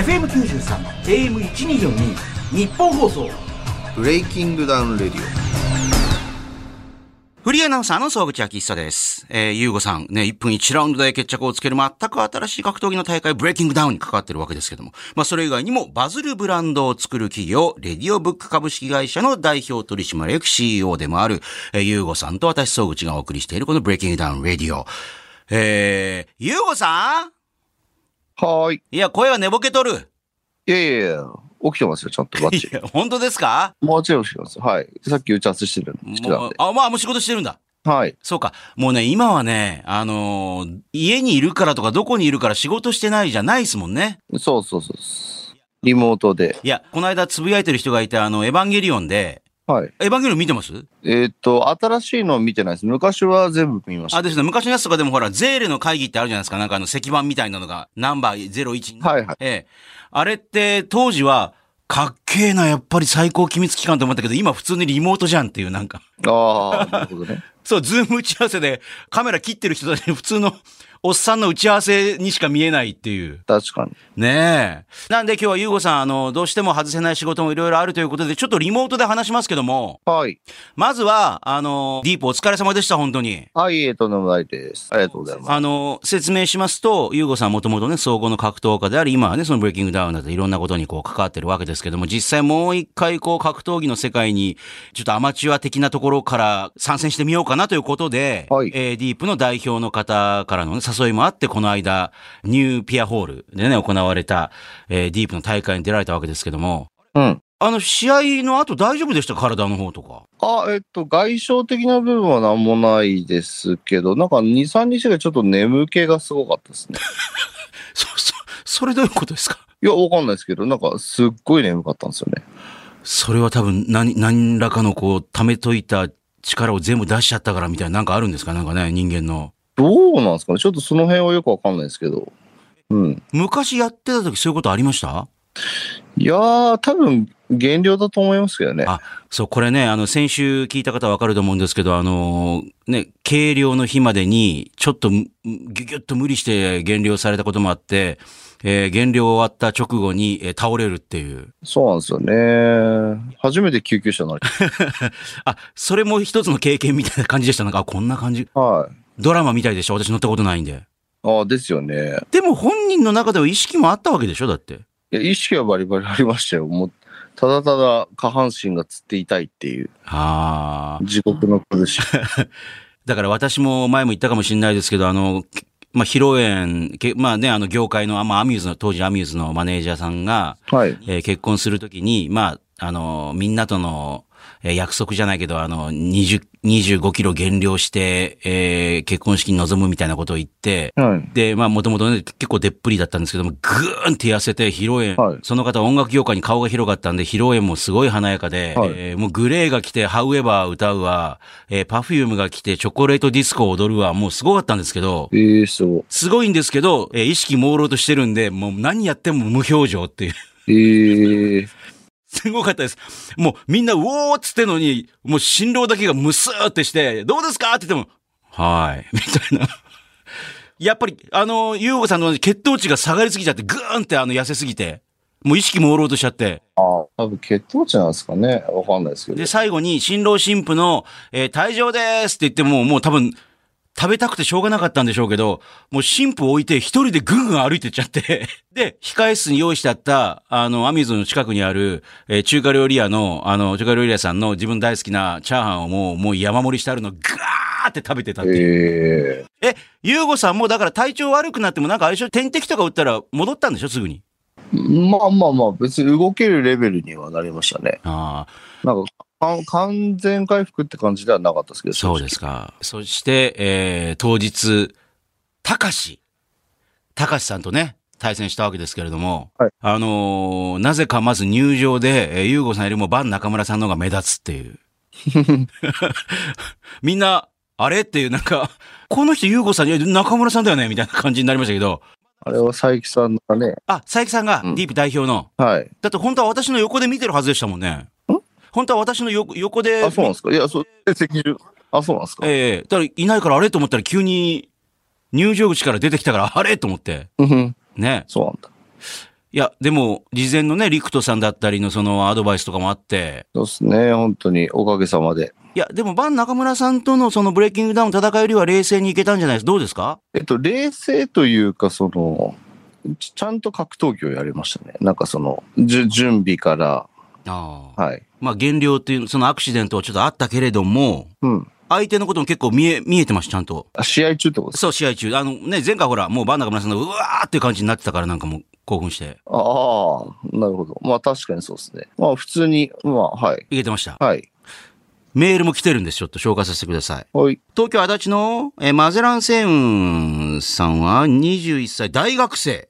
FM93 AM1242 ニッポン放送 BreakingDown RADIO フリーアナウンサーの総口昭久です。えー、ゆうごさん、ね、1分1ラウンドで決着をつける全く新しい格闘技の大会、 BreakingDown に関わってるわけですけども。まあ、それ以外にも、バズるブランドを作る企業、レディオブック株式会社の代表取締役 CEO でもある、えー、ゆうごさんと私、総口がお送りしているこの BreakingDown RADIO。えー、ゆうごさん？オ。はーい。いや、声が寝ぼけとる。いやいやいや、起きてますよ、ちゃんとバッチリ。いや、本当ですか？もちろん起きてます。はい。さっき打ち合わせしてるしてたんで。もうあ、まあ、もう仕事してるんだ。はい。そうか。もうね、今はね、あのー家にいるからとかどこにいるから仕事してないじゃないですもんね。そうそうそう。リモートで。いや、この間つぶやいてる人がいて、あの、エヴァンゲリオンで、はい。エヴァンゲリオン見てます？えーっと、新しいの見てないです。昔は全部見ました。あ、ですね。昔のやつとかでもほら、ゼーレの会議ってあるじゃないですか。なんかあの、石板みたいなのが、ナンバー01。はいはい。ええ。あれって、当時は、かっけえな、やっぱり最高機密機関と思ったけど、今普通にリモートじゃんっていう、なんか。ああ、なるほどね。そう、 Zoom 打ち合わせで、カメラ切ってる人たちに普通の、おっさんの打ち合わせにしか見えないっていう。確かに。ねえ。なんで今日はゆうごさん、あの、どうしても外せない仕事もいろいろあるということで、ちょっとリモートで話しますけども、はい。まずは、あの、ディープお疲れ様でした、本当に。はい、えーとんでもないです。ありがとうございます。あの、説明しますと、ゆうごさんもともとね、総合の格闘家であり、今はね、そのブレイキングダウンだといろんなことにこう関わってるわけですけども、実際もう一回こう格闘技の世界に、ちょっとアマチュア的なところから参戦してみようかなということで、はいえーディープの代表の方からの、ね、誘いもあって、この間、ニューピアホールでね、行われた、えーディープの大会に出られたわけですけども、うん。あの、試合の後大丈夫でした？体の方とか。あ、えっと、外傷的な部分は何もないですけど、なんか2、3日がちょっと眠気がすごかったですね。そ、そ、それどういうことですか？いや、わかんないですけど、なんかすっごい眠かったんですよね。それは多分何、何らかのこう、溜めといた力を全部出しちゃったからみたいななんかあるんですか？なんかね、人間の。どうなんですかね？ちょっとその辺はよくわかんないですけど。うん。昔やってた時そういうことありました？いやー、多分、減量だと思いますけどね。あそう、これね、あの、先週聞いた方はわかると思うんですけど、あの、ね、計量の日までに、ちょっと、ギュギュッと無理して減量されたこともあって、えー減量終わった直後に、えー倒れるっていう。そうなんですよね。初めて救急車乗り。あ、それも一つの経験みたいな感じでした？なんか、あこんな感じ。はい。ドラマみたいでしょ？私乗ったことないんで。ああ、ですよね。でも本人の中では意識もあったわけでしょ？だって。いや、意識はバリバリありましたよ。もう、ただただ下半身がつって痛いっていう、ああ。地獄の苦しみ。だから私も前も言ったかもしれないですけど、あの、けまあ、披露宴、けまあね、あの、業界の、まあ、アミューズの、当時アミューズのマネージャーさんが、はい。えー結婚するときに、まあ、あの、みんなとの、えー約束じゃないけど、あの、20、25キロ減量して、えー結婚式に臨むみたいなことを言って、はい。で、まあ、もともとね、結構でっぷりだったんですけども、ぐーんって痩せて、披露宴、はいその方音楽業界に顔が広がったんで、披露宴もすごい華やかで、はいえーもうグレーが来て、ハウエバー歌うわ、えーパフュームが来て、チョコレートディスコを踊るわ、もうすごかったんですけど、ええすごすごいんですけど、えー意識朦朧としてるんで、もう何やっても無表情っていう。い。ええすごかったです。もうみんなうおーっつってんのに、もう新郎だけがムスーってして、どうですかって言っても、はーい、みたいな。やっぱり、あの、ゆうごさんの血糖値が下がりすぎちゃって、ぐーんってあの痩せすぎて、もう意識朦朧としちゃって。ああ、多分血糖値なんですかね。わかんないですけどで、。最後に新郎新婦の、えー退場ですって言っても、もう多分、食べたくてしょうがなかったんでしょうけど、もう新婦を置いて一人でぐんぐん歩いてっちゃって、で、控え室に用意してあった、あの、アミューズの近くにある、えー中華料理屋の、あの、中華料理屋さんの自分大好きなチャーハンをもう、もう山盛りしてあるのをガーって食べてたっていう。えええ、ゆうごさんもだから体調悪くなってもなんかあれでしょ？点滴とか打ったら戻ったんでしょ？すぐに。まあまあまあ、別に動けるレベルにはなりましたね。ああ、なんか、完全回復って感じではなかったですけど。そうですか。そして、えー、当日、たかし、たかしさんとね、対戦したわけですけれども、はいあのーなぜかまず入場で、えー、ゆうごさんよりもバン中村さんの方が目立つっていう。みんな、あれっていう、なんか、この人ゆうごさん、いや中村さんだよねみたいな感じになりましたけど、あれは佐伯さんがね、あ、佐伯さんがうんディープ代表の、はい。だって本当は私の横で見てるはずでしたもんね。本当は私の横横で。あ、そうなんですか？いや、そう、赤十。あ、そうなんですか？ええだからいないからあれと思ったら急に入場口から出てきたから あれと思って。うん。ね。そうなんだ。いや、でも、事前のね、リクトさんだったりのそのアドバイスとかもあって、そうですね、本当におかげさまで。いや、でも、バン中村さんとのそのブレイキングダウン戦いよりは冷静にいけたんじゃないです？かどうですか？えっと、冷静というか、その、ちちゃんと格闘技をやりましたね。なんかその、じゅ準備から、ああ。はい。まあ、減量っていう、そのアクシデントはちょっとあったけれども、うん。相手のことも結構見え、見えてました、ちゃんと。あ試合中ってこと？そう、試合中。あのね、前回ほら、もうバン中村さんのうわーっていう感じになってたからなんかもう興奮して、ああ、なるほど。まあ確かにそうですね。まあ普通に、まあはい。いけてました。はい。メールも来てるんです。ちょっと紹介させてください。はい。東京足立の、えーマゼラン星雲さんは21歳、大学生。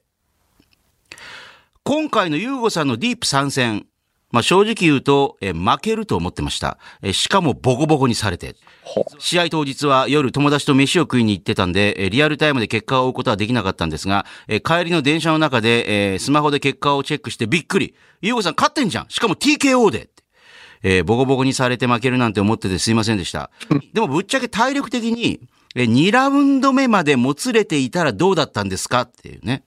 今回のユーゴさんのディープ参戦。まあ、正直言うと、えー負けると思ってました。えーしかもボコボコにされて。ほ試合当日は夜友達と飯を食いに行ってたんで、えーリアルタイムで結果を追うことはできなかったんですが、えー帰りの電車の中で、えースマホで結果をチェックしてびっくり。ユーゴさん勝ってんじゃんしかも TKO でえーボコボコにされて負けるなんて思っててすいませんでした。でもぶっちゃけ体力的に、えー2ラウンド目までもつれていたらどうだったんですか？っていうね。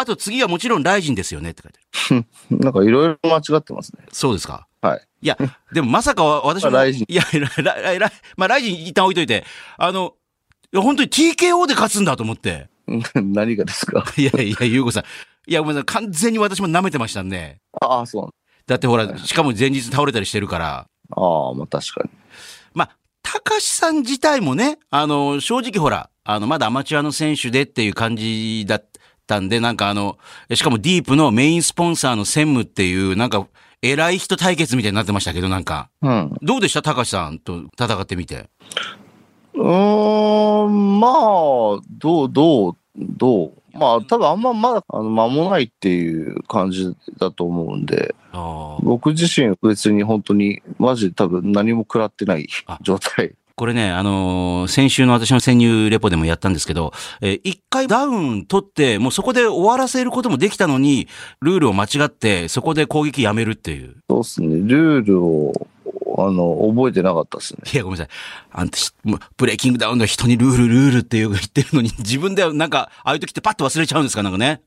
あと次はもちろんライジンですよねって書いてある。なんかいろいろ間違ってますね。そうですか？はい。いや、でもまさかわ 私も、ライジンいや、ララララまあライジン一旦置いといて、あの、いや本当に TKO で勝つんだと思って。何がですか？いやいや、ゆうごさん。いや、ごめんなさい。完全に私も舐めてましたんで。ああ、そうだってほら、しかも前日倒れたりしてるから。ああ、まあ確かに。まあ、高志さん自体もね、あの、正直ほら、あの、まだアマチュアの選手でっていう感じだったんで、なんかあの、しかもディープのメインスポンサーの専務っていう、なんか、偉い人対決みたいになってましたけど、なんか。うん。どうでした？高志さんと戦ってみて。うーん、まあ、どう、どう、どう？まあ、多分あんままだ、あの、間もないっていう感じだと思うんで、ああ。僕自身別に本当に、マジで多分何も食らってないあ状態。これね、あのー先週の私の潜入レポでもやったんですけど、えー一回ダウン取って、もうそこで終わらせることもできたのに、ルールを間違って、そこで攻撃やめるっていう。そうっすね。ルールを、あの、覚えてなかったっすね。いや、ごめんなさい。あんたし、もうブレイキングダウンの人にルール、ルールっていう言ってるのに、自分ではなんか、ああいう時ってパッと忘れちゃうんですか？なんかね。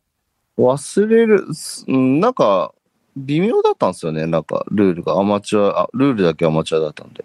忘れる、なんか、微妙だったんですよね。なんか、ルールがアマチュア、あ、ルールだけアマチュアだったんで。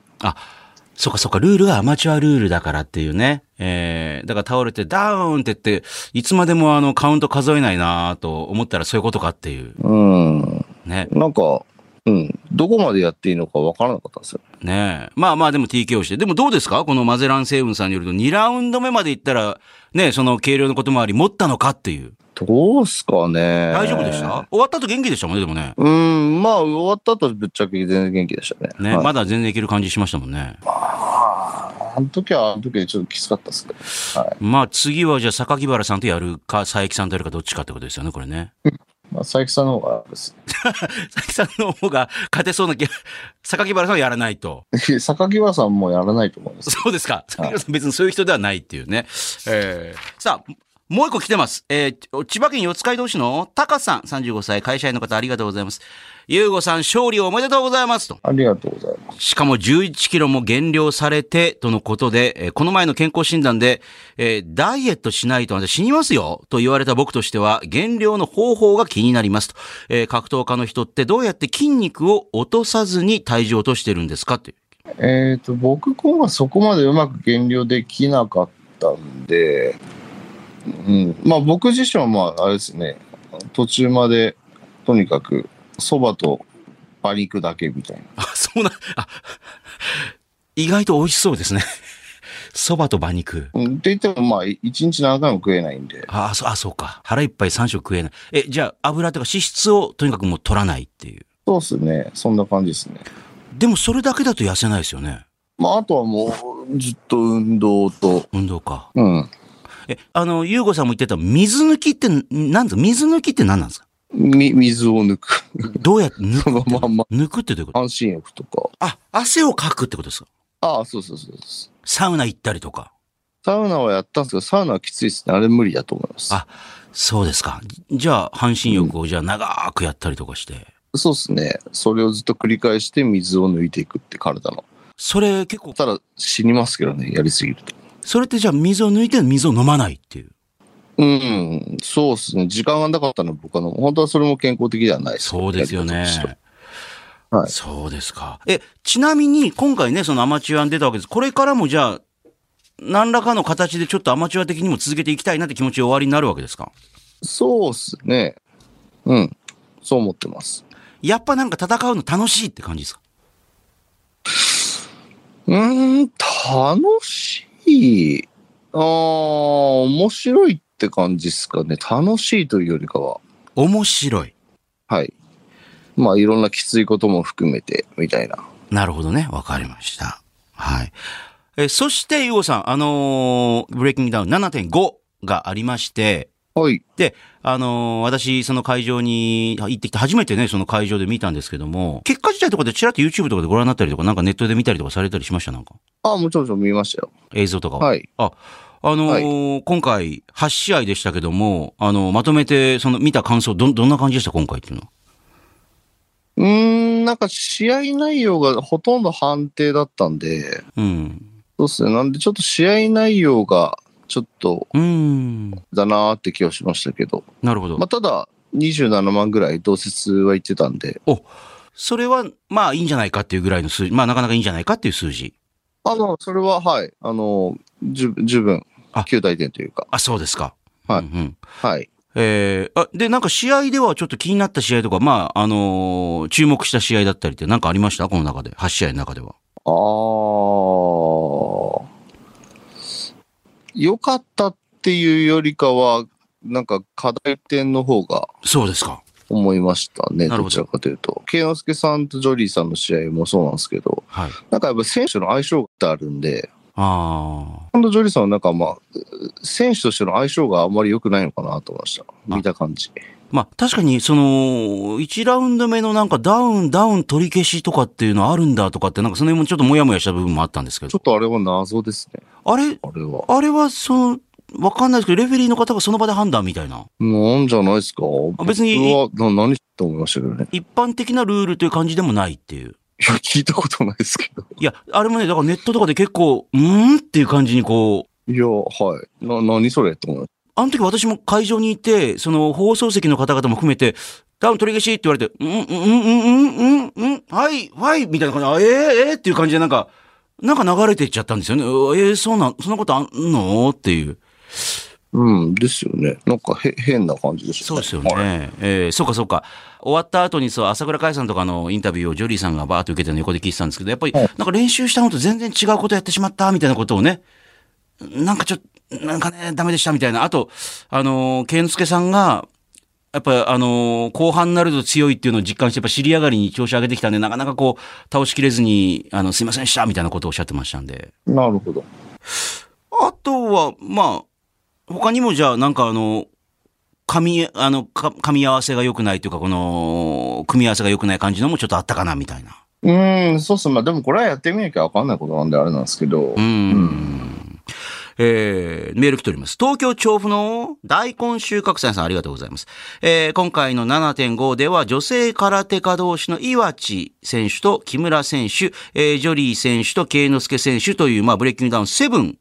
そっかそっか、ルールがアマチュアルールだからっていうね。えー、だから倒れてダウンって言って、いつまでもあのカウント数えないなと思ったらそういうことかっていう。うん。ね。なんか、うん。どこまでやっていいのかわからなかったんですよ。ねえ。まあまあでも TKO して。でもどうですか？このマゼラン星雲さんによると2ラウンド目まで行ったら、ねその軽量のこともあり持ったのかっていう。どうすかね。大丈夫でした？終わった後元気でしたもんね、でもね。うん、まあ、終わった後ぶっちゃけ全然元気でしたね。ね、はいまだ全然いける感じしましたもんね。あの時は、あの時はちょっときつかったっすけど。はい。まあ次はじゃあ榊原さんとやるか、佐伯さんとやるかどっちかってことですよね、これね。まあ、佐伯さんの方がです。佐伯さんの方が勝てそうな気が、榊原さんはやらないと。榊原さんもやらないと思います。そうですか。榊原さん別にそういう人ではないっていうね。えー、さあ、もう一個来てます。えー、千葉県四街道市のタカさん、35歳、会社員の方ありがとうございます。ゆうごさん、勝利おめでとうございますと。ありがとうございます。しかも11キロも減量されて、とのことで、えーこの前の健康診断で、えーダイエットしないと死にますよ、と言われた僕としては、減量の方法が気になりますと。えー格闘家の人ってどうやって筋肉を落とさずに体重を落としてるんですか？って。えっ、と、僕今はそこまでうまく減量できなかったんで、うん、まあ僕自身はまああれですね、途中までとにかく蕎麦と馬肉だけみたいな。あ、そうな、あ、意外と美味しそうですね。蕎麦と馬肉。うんって言ってもまあ一日何回も食えないんで、あ、そう、あ、そうか。腹いっぱい3食食えない。え、じゃあ油とか脂質をとにかくもう取らないっていう。そうですね、そんな感じですね。でもそれだけだと痩せないですよね。まああとはもうずっと運動と、運動か。うん、え、あの、ゆうごさんも言ってた水抜きって、なんですか？水抜きって何なんですか？み水を抜く。どうやって 抜そのくって？まんま抜くってどういうこと？半身浴とか。あ、汗をかくってことですか？ああ、そうそうそうそう。サウナ行ったりとか。サウナはやったんですけど、サウナはきついですね。あれ無理だと思います。あそうですか。じゃあ、半身浴をじゃあ長くやったりとかして。そうですね。それをずっと繰り返して水を抜いていくって体の。それ結構、ただ死にますけどね、やりすぎると。それってじゃあ水を抜いて水を飲まないっていう。うん、そうですね。時間がなかったのは僕はの、本当はそれも健康的ではないです。そうですよねは。はいそうですか。え、ちなみに今回ね、そのアマチュアに出たわけです。これからもじゃあ、何らかの形でちょっとアマチュア的にも続けていきたいなって気持ちおありになるわけですか？そうですね。うん。そう思ってます。やっぱなんか戦うの楽しいって感じですか？うーん、楽しい。ああ、面白いって感じですかね。楽しいというよりかは。面白い。はい。まあ、いろんなきついことも含めて、みたいな。なるほどね。わかりました。はい。え、そして、ゆうごさん、あのーブレイキングダウン7.5がありまして、はい。で、あのー私、その会場に行ってきて、初めてね、その会場で見たんですけども、結果自体とかでちらっと YouTube とかでご覧になったりとか、なんかネットで見たりとかされたりしました？なんかあもちろんもちろん見ましたよ。映像とかは？はい。あ、あのー今回、8試合でしたけども、あの、まとめて、その、見た感想、ど、どんな感じでした？今回っていうのは。うーん、なんか試合内容がほとんど判定だったんで、うん。そうですね。なんでちょっと試合内容がちょっとうーん。だなーって気はしましたけど、なるほど。まあ、ただ27万ぐらい同説は言ってたんで、それは、まあ、いいんじゃないかっていうぐらいの数字、まあ、なかなかいいんじゃないかっていう数字。あの、それははい、あの、十十分あ、9大点というか、あ、そうですか。はいうんうんはい。えー、あ、で、なんか試合ではちょっと気になった試合とか、まあ、あのー注目した試合だったりってなんかありました？この中で。8試合の中では。あー、良かったっていうよりかは、なんか課題点の方がそうですか。思いましたね、どどちらかというと。慶之助さんとジョリーさんの試合もそうなんですけど、はい。なんかやっぱ選手の相性があるんで、あ今度ジョリーさんはなんかまあ、選手としての相性があんまり良くないのかなと思いました。見た感じ。あ。まあ、確かに、その、1ラウンド目のなんかダウン、ダウン取り消しとかっていうのあるんだとかって、なんかその辺もちょっともやもやした部分もあったんですけど。ちょっとあれは謎ですね。あれ、あれは。あれは、その、わかんないですけど、レフェリーの方がその場で判断みたいな。なんじゃないですかあ別に僕はな何と思いましたけどね。一般的なルールという感じでもないっていう。いや、聞いたことないですけど。いや、あれもね、だからネットとかで結構、うーんっていう感じにこう、いや、はい。な、何それと思いましあの時私も会場にいて、その放送席の方々も含めて、ダウン取り消しって言われて、うん、うん、うん、うん、うん、ん、はい、はい、みたいな感じで、あえー、えー、っていう感じでなんか、なんか流れていっちゃったんですよね。えー、そうなん、そんなことあんのっていう。うん、ですよね。なんかへ、変な感じでしたそうですよね。はいえーそうかそうか。終わった後にそう、朝倉海さんとかのインタビューをジョリーさんがバーッと受けてるの横で聞いてたんですけど、やっぱり、なんか練習したのと全然違うことやってしまった、みたいなことをね、なんかちょっと、なんかね、ダメでしたみたいな。あと、あのー、健之助さんが、やっぱあのー後半になると強いっていうのを実感して、やっぱ尻上がりに調子上げてきたんで、なかなかこう、倒しきれずに、あの、すいませんでした、みたいなことをおっしゃってましたんで。なるほど。あとは、まあ、他にもじゃあ、なんかあの、噛み、あの、か噛み合わせが良くないというか、この、組み合わせが良くない感じのもちょっとあったかな、みたいな。うーん、そうっすね。まあでもこれはやってみなきゃわかんないことなんであれなんですけど。うーん。えー、メール来ております。東京調布の大根収穫祭さんありがとうございます。えー、今回の7.5では女性空手家同士の岩地選手と木村選手、えー、ジョリー選手と慶之助選手という、まあ、ブレイキングダウン7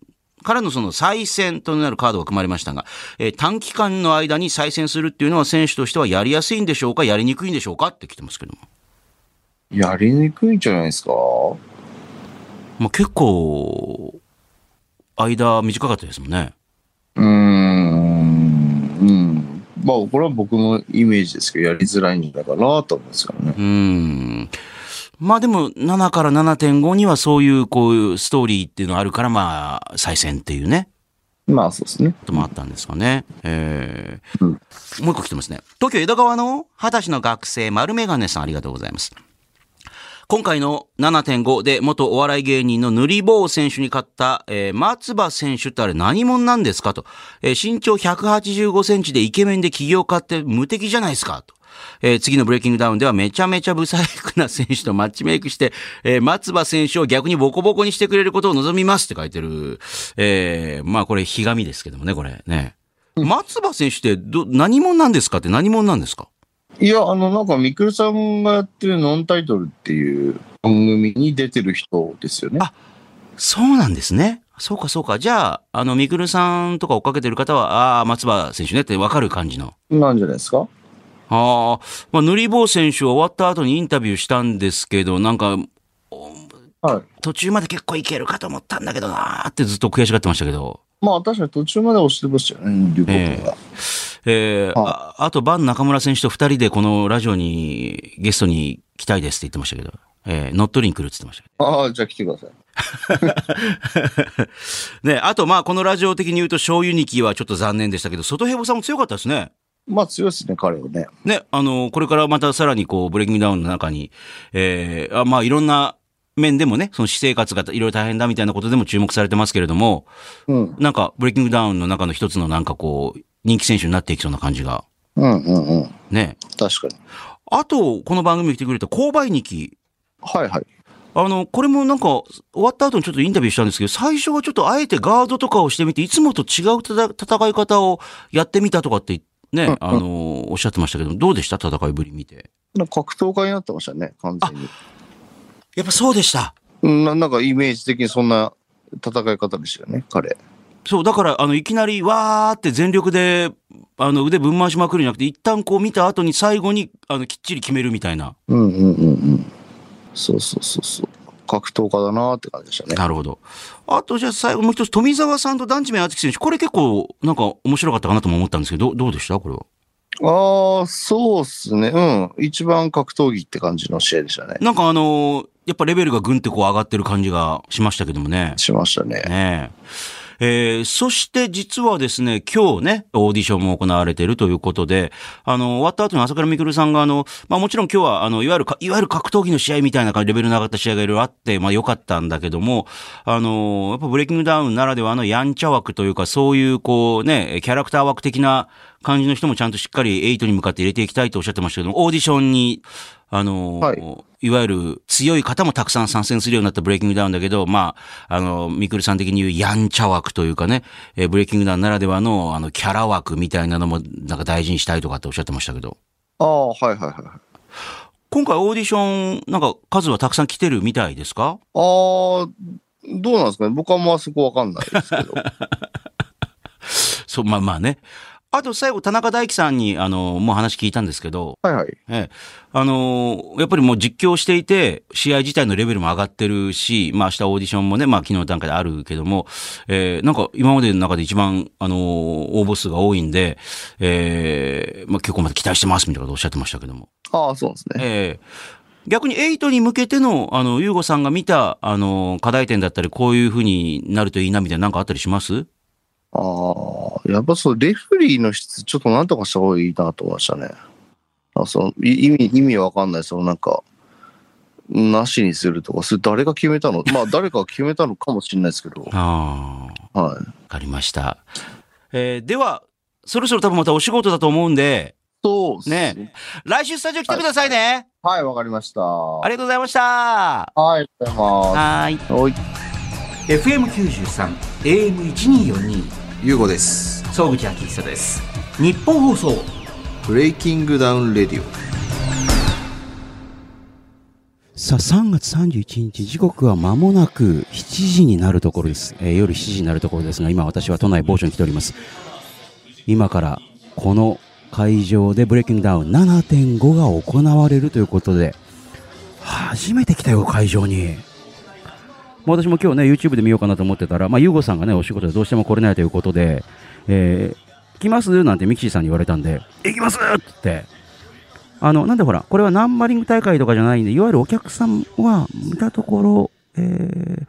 からのその再戦となるカードが組まれましたが、えー短期間の間に再戦するっていうのは選手としてはやりやすいんでしょうかやりにくいんでしょうかって来てますけども。やりにくいんじゃないですか？まあ、結構、間短かったですもんね。うーん。うん。まあこれは僕のイメージですけど、やりづらいんじゃないかなと思うんですからね。うーん。まあでも、7から7.5にはそういう、こういうストーリーっていうのがあるから、まあ、再戦っていうね、まあそうですね。こともあったんですかね。えーうんもう一個来てますね。東京江戸川の二十歳の学生、丸メガネさんありがとうございます。今回の7.5で元お笑い芸人の塗り棒選手に勝った、えー松葉選手ってあれ何者なんですかと。えー身長185センチでイケメンで起業家って無敵じゃないですかと。えー次のブレイキングダウンではめちゃめちゃブサイクな選手とマッチメイクして、えー松葉選手を逆にボコボコにしてくれることを望みますって書いてる。えーまあこれ、ひがみですけどもね、これね。松葉選手ってど、何者なんですかって何者なんですか？いや、あの、なんか、みくるさんがやってるノンタイトルっていう番組に出てる人ですよね。あそうなんですね。そうかそうか。じゃあ、あの、みくるさんとか追っかけてる方は、ああ、松葉選手ねってわかる感じの。なんじゃないですか？ああ、まあ、塗り棒選手は終わった後にインタビューしたんですけど、なんか、はい。途中まで結構いけるかと思ったんだけどなーってずっと悔しがってましたけど。まあ確かに途中まで押してましたよね、龍谷君が。えーああと、バン中村選手と二人でこのラジオにゲストに来たいですって言ってましたけど、えー乗っ取りに来るって言ってましたけああ、じゃあ来てください。ど。ね、あと、まあ、このラジオ的に言うと、醤油ニキはちょっと残念でしたけど、外ヘボさんも強かったですね。まあ強いですね、彼はね。ね、あの、これからまたさらにこう、ブレイキングダウンの中に、えーあまあ、いろんな面でもね、その私生活がいろいろ大変だみたいなことでも注目されてますけれども、うん。なんか、ブレイキングダウンの中の一つのなんかこう、人気選手になっていきそうな感じが、うんうんうん。ね。確かに。あと、この番組に来てくれた購買日記。はいはい。あの、これもなんか、終わった後にちょっとインタビューしたんですけど、最初はちょっとあえてガードとかをしてみて、いつもと違う戦い方をやってみたとかって、ね、あの、おっしゃってましたけど、どうでした？戦いぶり見て。格闘家になってましたね、完全に。やっぱそうでした。うんななんかイメージ的にそんな戦い方でしたよね、彼。そう、だから、あの、いきなり、わーって全力で、あの、腕ぶん回しまくるんじゃなくて、一旦こう見た後に最後に、あの、きっちり決めるみたいな。うんうんうんうん。そうそうそうそう。格闘家だなーって感じでしたね。なるほど。あと、じゃあ最後もう一つ、富澤さんと団地名敦樹選手。これ結構、なんか面白かったかなとも思ったんですけど、どどうでした？これは。ああ、そうっすね。うん。一番格闘技って感じの試合でしたね。なんかあのーやっぱレベルがぐんってこう上がってる感じがしましたけどもね。しましたね。ねえ。えーそして実はですね、今日ね、オーディションも行われているということで、あの、終わった後に朝倉未来さんが、あの、まあもちろん今日は、あの、いわゆるか、いわゆる格闘技の試合みたいな感じレベルの上がった試合がいろいろあって、まあ良かったんだけども、あの、やっぱブレイキングダウンならではのやんちゃ枠というか、そういうこうね、キャラクター枠的な感じの人もちゃんとしっかり8に向かって入れていきたいとおっしゃってましたけども、オーディションに、あの、はいいわゆる強い方もたくさん参戦するようになったブレイキングダウンだけど、まあ、あの、ミクルさん的に言うやんちゃ枠というかね、えーブレイキングダウンならではの、あの、キャラ枠みたいなのも、なんか大事にしたいとかっておっしゃってましたけど、ああ、はいはいはい。今回オーディション、なんか数はたくさん来てるみたいですか？ああ、どうなんですかね？僕はもうあそこわかんないですけど。そう、まあまあね。あと最後、田中大樹さんに、あの、もう話聞いたんですけど、はいはい。ええ、あのーやっぱりもう実況していて、試合自体のレベルも上がってるし、まあ明日オーディションもね、まあ昨日の段階であるけども、えーなんか今までの中で一番、あのー応募数が多いんで、えーまあ結構また期待してますみたいなことをおっしゃってましたけども。ああ、そうですね。ええ逆に8に向けての、あの、ゆうごさんが見た、あの、課題点だったり、こういうふうになるといいな、みたいな、なんかあったりします？ああ、やっぱそう、レフェリーの質、ちょっとなんとかした方がいいなと思いましたね。あそのい意味、意味わかんない、そのなんか、なしにするとか、それ誰が決めたの？まあ、誰かが決めたのかもしれないですけど、ああ。はい。わかりました。えーでは、そろそろ多分またお仕事だと思うんで、そうね来週スタジオ来てくださいね。はい、わかりました。はありがとうございました。い、ありがとうございはーい。ます。はい。FM93 AM1242 ゆうごです。総口昭久です日本放送 BreakingDown RADIO。さあ、3月31日、時刻は間もなく7時になるところです。えー夜7時になるところですが、今私は都内某所に来ております。今から、この会場で BreakingDown 7.5が行われるということで、初めて来たよ、会場に。まあ私も今日ね、YouTube で見ようかなと思ってたら、まあ、ゆうごさんがね、お仕事でどうしても来れないということで、えー、来ますなんてミキシーさんに言われたんで、行きますって言って、あの、なんでほら、これはナンバリング大会とかじゃないんで、いわゆるお客さんは見たところ、えー、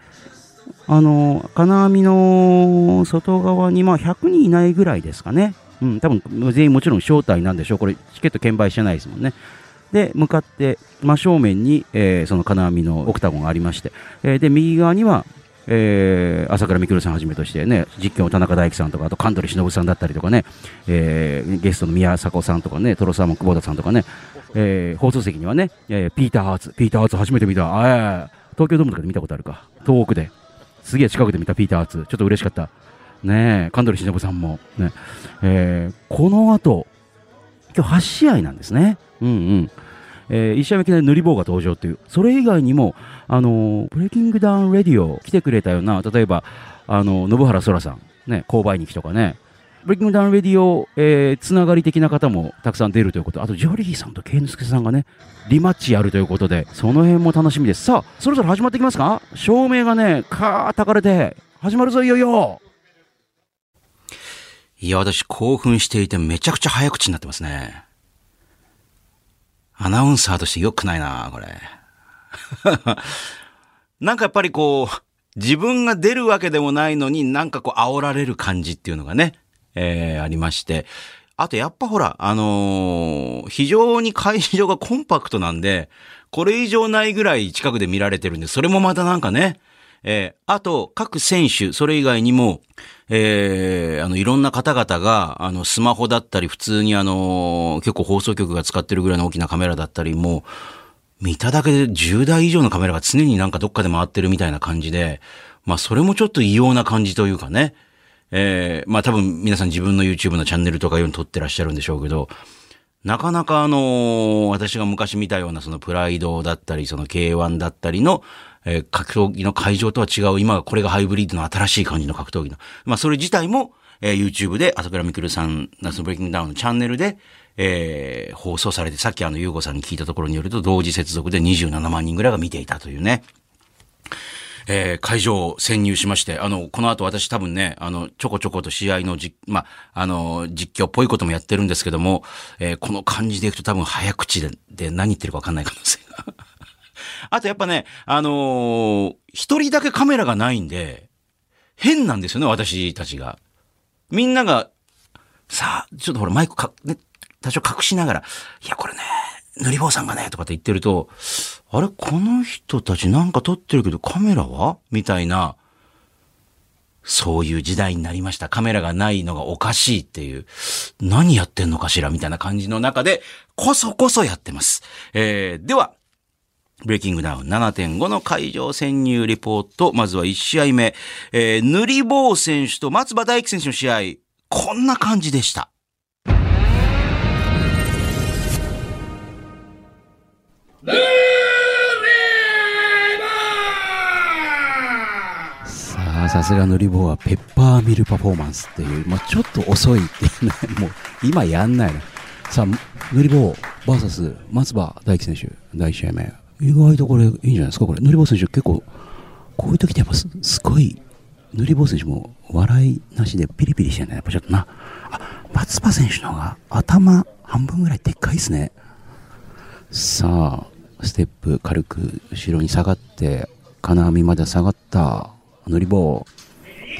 あの、金網の外側に、まあ、100人いないぐらいですかね。うん、多分、全員もちろん招待なんでしょう。これ、チケット券売してないですもんね。で、向かって、真正面に、えーその金網のオクタゴンがありまして、えーで、右側には、えー朝倉未来さんはじめとしてね、実況の田中大樹さんとか、あと神取忍さんだったりとかね、えーゲストの宮迫さんとかね、トロサーモン久保田さんとかね、えー放送席にはね、えーピーター・ハーツ、ピーター・ハーツ初めて見た、あ東京ドームとかで見たことあるか、遠くで、すげえ近くで見たピーター・ハーツ、ちょっと嬉しかった。ねえ、神取忍さんも、ね、えーこの後、今日8試合なんですね。うんうん。えー、1試合目いきなりぬりぼうが登場っていう、それ以外にも、あのー BreakingDown RADIO 来てくれたような、例えば、あの信原そらさん、ね、勾配ニキとかね、 BreakingDown RADIO、えー、つながり的な方もたくさん出るということ、あと、ジョリーさんとケイノスケさんがね、リマッチやるということで、その辺も楽しみです。さあ、そろそろ始まってきますか？照明がね、カーたかれて、始まるぞ、いよいよいや、私興奮していてめちゃくちゃ早口になってますね。アナウンサーとして良くないな、これ。なんかやっぱりこう、自分が出るわけでもないのになんかこう煽られる感じっていうのがね、えー、ありまして。あとやっぱほら、あのー非常に会場がコンパクトなんで、これ以上ないぐらい近くで見られてるんで、それもまたなんかね、えーあと、各選手、それ以外にも、えーあの、いろんな方々が、あの、スマホだったり、普通にあの、結構放送局が使ってるぐらいの大きなカメラだったりも、見ただけで10台以上のカメラが常になんかどっかで回ってるみたいな感じで、まあ、それもちょっと異様な感じというかね、えーまあ多分皆さん自分の YouTube のチャンネルとかいうの撮ってらっしゃるんでしょうけど、なかなかあの私が昔見たようなそのプライドだったり、その K1 だったりの、えー格闘技の会場とは違う、今これがハイブリッドの新しい感じの格闘技の。まあそれ自体も、えー YouTube で朝倉未来さん、ナスブレイキングダウンのチャンネルで、えー放送されて、さっきあの、ゆうごさんに聞いたところによると、同時接続で27万人ぐらいが見ていたというね。えー会場を潜入しまして、あの、この後私多分ね、あの、ちょこちょこと試合の実、まあ、あの、実況っぽいこともやってるんですけども、えーこの感じでいくと多分早口でで何言ってるかわかんない可能性が。あとやっぱね、あのー一人だけカメラがないんで、変なんですよね、私たちが。みんなが、さあ、ちょっとほらマイクか、ね、多少隠しながら、いや、これね、塗り棒さんがね、とかって言ってると、あれこの人たちなんか撮ってるけどカメラは？みたいな、そういう時代になりました。カメラがないのがおかしいっていう、何やってんのかしら？みたいな感じの中で、こそこそやってます。えー、では、ブレイキングダウン7.5の会場潜入リポート。まずは1試合目。えー、塗り棒選手と松葉大輝選手の試合。こんな感じでした。さあ、さすが塗り棒はペッパーミルパフォーマンスっていう、まあ、ちょっと遅いっていうね、もう今やんないの。さあ、塗り棒 VS 松葉大輝選手、第1試合目。意外とこれいいんじゃないですか、これ。塗り棒選手結構、こういう時ってやっぱすすごい、塗り棒選手も笑いなしでピリピリしてんだね、やっぱちょっとな。あ、松葉選手の方が頭半分ぐらいでっかいですね。さあ、ステップ軽く後ろに下がって、金網まで下がった、乗り棒。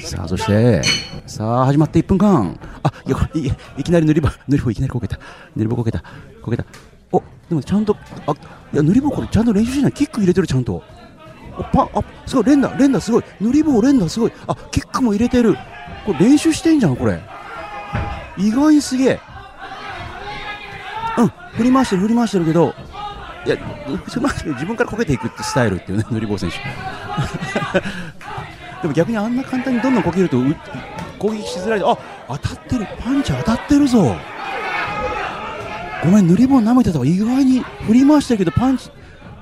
さあ、そして、さあ、始まって1分間。あ、いや、これいいきなり塗り棒、塗り棒いきなりこけた。塗り棒こけた。こけた。でもちゃんと、あ、いや、塗り棒これちゃんと練習しない。キック入れてる、ちゃんと。お、パン、あ、すごい、連打、連打すごい。塗り棒、連打すごい。あ、キックも入れてる。これ練習してんじゃん、これ。意外にすげえ。うん、振り回してる、振り回してるけど、いや、振り回して自分からこけていくってスタイルっていうね、塗り棒選手。でも逆にあんな簡単にどんどんこけると攻撃しづらいあ当たってるパンチ当たってるぞごめん塗り棒舐めてたわ意外に振り回してるけどパンチ。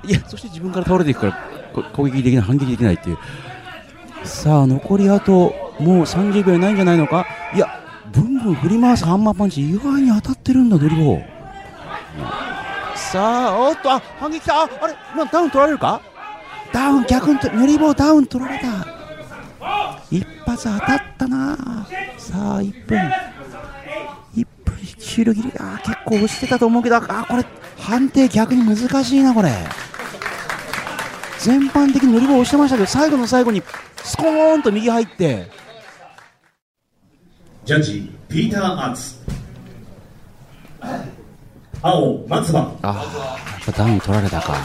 いやそして自分から倒れていくから攻撃できない反撃できないっていう。さあ残りあともう30秒ないんじゃないのか？いやブンブン振り回すハンマーパンチ意外に当たってるんだ塗り棒。さあおっとあ反撃だああれ今ダウン取られるか？ダウン逆に塗り棒ダウン取られた。一発当たったな。さあ1分。1分終了切りあー結構押してたと思うけどあーこれ判定逆に難しいなこれ。全般的に乗り棒押してましたけど最後の最後にスコーンと右入って。ジャッジピーター・アーツ。青松葉。ああやっぱダウン取られたか。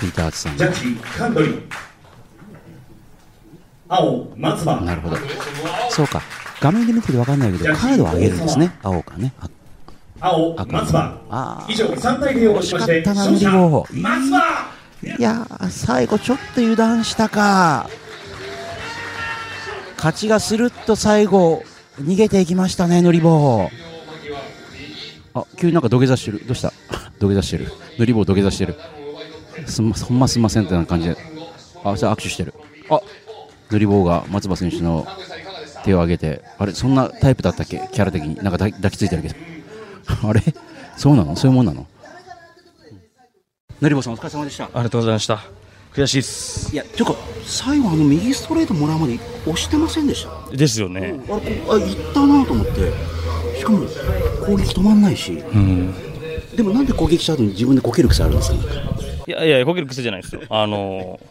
ピーターズさん。ジャッジカンドリ青松葉。なるほど。そうか画面で見てて分かんないけどカードを上げるんですね。青かね。あ青赤松葉。以上3対0をもちまして勝者松葉。いやー最後ちょっと油断したか。勝ちがスルッと最後逃げていきましたね塗り棒あ急になんか土下座してる。どうした？土下座してる。塗り棒土下座してる。すんま、ほんますんませんってな感じで。あ、じゃあ握手してる。あ、塗り棒が松葉選手の手を挙げて、あれ、そんなタイプだったっけ？キャラ的に。なんか抱抱きついてるけど。あれ？そうなの？そういうもんなの？塗り棒さんお疲れ様でした。ありがとうございました。悔しいっす。いや、ていうか、最後あの右ストレートもらうまで押してませんでした？ですよね。あれこあ行ったなと思ってしかも攻撃止まんないしうん。でもなんで攻撃した後に自分でこける癖あるんですか？いやいや、こける癖じゃないですよ。あのー、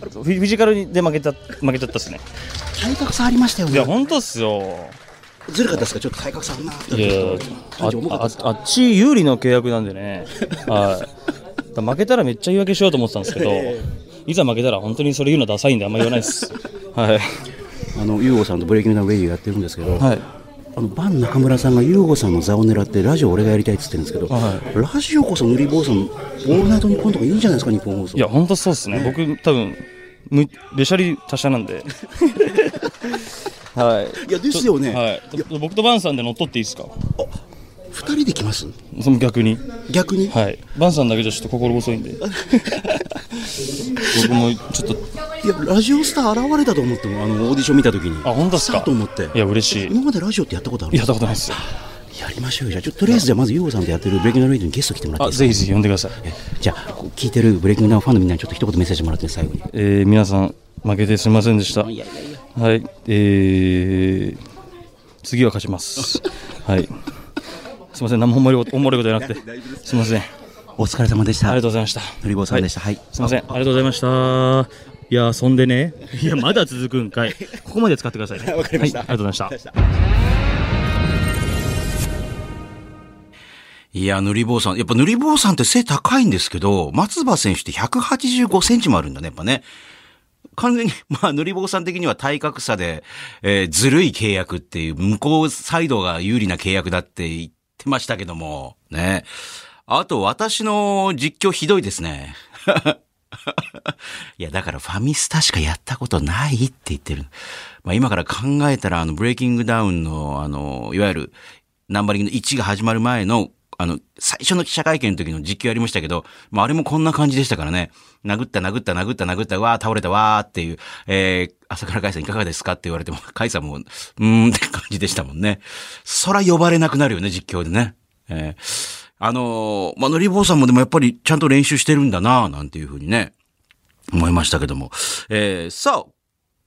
フィジカルで負けた、負けちゃったっすね。体格差ありましたよいや、ね本当っすよ。ずるかったですか？ちょっと体格差あるなっていやあああっち有利の契約なんでね。はい。負けたらめっちゃ言い訳しようと思ってたんですけど、いざ負けたら本当にそれ言うのダサいんであんま言わないです。はい。あのユーゴさんと BreakingDown RADIO やってるんですけど、はい。あのバン中村さんがユーゴさんの座を狙ってラジオ俺がやりたいって言ってるんですけど、はラジオこそぬりぼうさんオールナイトニッポンとかいいんじゃないですかニッポン放送いや、本当そうっすね。僕、多分、むべしゃり達者なんで。はい。いやですよね、はい。僕とバンさんで乗っ取っていいですか？二人で来ます？その逆に？逆に、はい。バンさんだけじゃちょっと心細いんで。僕もちょっと、いやラジオスター現れたと思ってもあのオーディション見た時にあ、本当ですか？ーと思っていや、嬉しい。今までラジオってやったことあるやったことないですよ。やりましょうよじゃあちょっととりあえずじゃあまずユーゴさんとやってるブレイキングダウンレディオにゲスト来てもらってぜひぜひ呼んでください。えじゃあ聞いてるブレイキングダウンファンのみんなにちょっと一言メッセージもらって最後にえー、皆さん、負けてすみませんでした。はい。えー、次は勝ちます。はい。すみません、何もおもろいことじゃなくて。すみません。あお疲れ様でしたりがとうございました。のりぼうさんでしたはい、すみません、ありがとうございました。いや、そんでね、いや、まだ続くんかい。ここまで使ってくださいね。わかりました。はい、ありがとうございました。いや、塗り坊さん。やっぱ塗り坊さんって背高いんですけど、松葉選手って185センチもあるんだね、やっぱね。完全に、まあ、塗り坊さん的には体格差で、えーずるい契約っていう、向こうサイドが有利な契約だって言ってましたけども、ね。あと、私の実況ひどいですね。いや、だからファミスタしかやったことないって言ってる。まあ今から考えたら、あの、ブレイキングダウンの、あの、いわゆる、ナンバリングの1が始まる前の、あの、最初の記者会見の時の実況やりましたけど、まああれもこんな感じでしたからね。殴った殴った殴った殴った、わー倒れたわーっていう、えー、朝倉海さんいかがですかって言われても、海さんも、うーんって感じでしたもんね。そら呼ばれなくなるよね、実況でね。えーあのーまあ、のりぼうさんもでもやっぱりちゃんと練習してるんだななんていうふうにね、思いましたけども。えーさあ、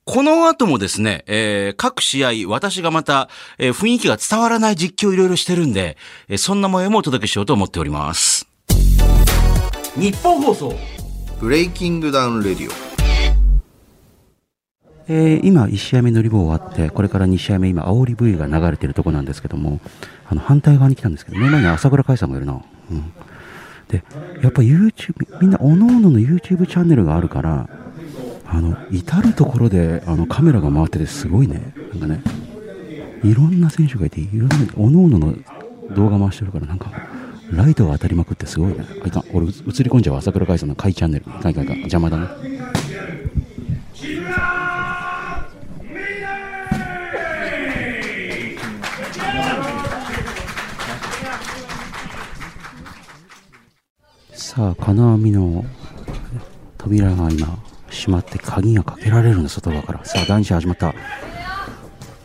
この後もですね、えー各試合、私がまた、えー雰囲気が伝わらない実況いろいろしてるんで、えーそんな模様もお届けしようと思っております。日本放送ブレイキングダウンレディオえー今、1試合目のリボ終わって、これから2試合目、今、煽り V が流れてるとこなんですけども、あの、反対側に来たんですけど、目の前に朝倉海さんがいるな。うん。で、やっぱ YouTube、みんな、おのおのの YouTube チャンネルがあるから、あの、至るところで、あの、カメラが回っててすごいね。なんかね、いろんな選手がいて、いろんな、おのおのの動画回してるから、なんか、ライトが当たりまくってすごいね。あいかん、俺、映り込んじゃう、朝倉海さんの回チャンネル。かんいかんいかん、邪魔だね。さあ、金網の扉が今、閉まって鍵がかけられるの、外側から。さあ、第2試合始まった。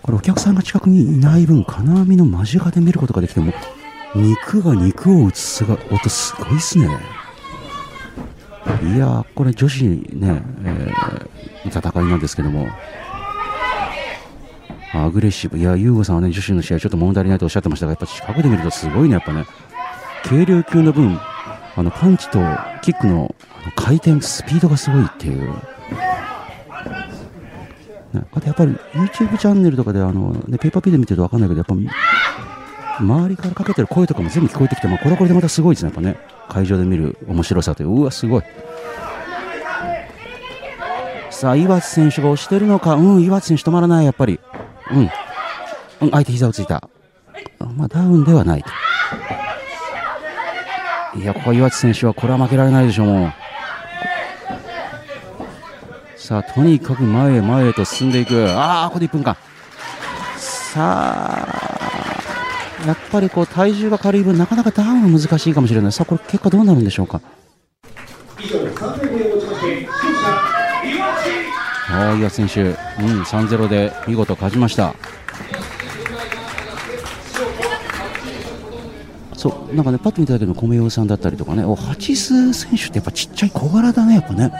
これ、お客さんが近くにいない分、金網の間近で見ることができても、肉が肉を打つ姿音すごいっすね。いや、これ女子ね、えー戦いなんですけども、アグレッシブ。いや、ユーゴさんはね、女子の試合ちょっと物足りないとおっしゃってましたが、やっぱ近くで見るとすごいね、やっぱね。軽量級の分、あの、パンチとキックのあの回転、スピードがすごいっていう。あとやっぱり YouTube チャンネルとかで、あの、ね、ペーパーピーで見てるとわかんないけど、やっぱ、周りからかけてる声とかも全部聞こえてきて、まあ、これはこれでまたすごいですね、やっぱね。会場で見る面白さという、うわ、すごい。さあ、岩津選手が押してるのか、うん、岩津選手止まらない、やっぱり。うん。うん、相手膝をついた。まあ、ダウンではないと。いや、ここ岩津選手は、これは負けられないでしょう、もう。さあ、とにかく前へ前へと進んでいく。ああ、ここで1分間。さあ、やっぱりこう体重が軽い分、なかなかダウンが難しいかもしれない。さあ、これ結果どうなるんでしょうか。岩地ああ、岩選手、うん、3-0で見事勝ちました。そう、なんかね、パッと見ただけの米代さんだったりとかね、お、ハチス選手ってやっぱちっちゃい小柄だね、やっぱね。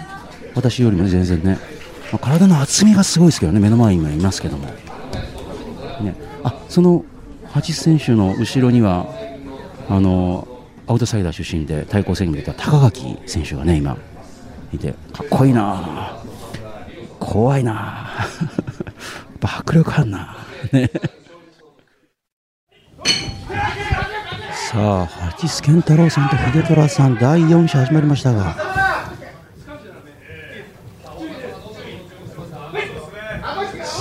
私よりも全然ね。まあ、体の厚みがすごいですけどね、目の前に今いますけども。ね、あ、その、ハチス選手の後ろには、あの、アウトサイダー出身で対抗戦に出た高垣選手がね、今、いて、かっこいいな怖いな 迫力あるなね。さあ、八須健太郎さんと秀虎さん、第4射始まりましたが。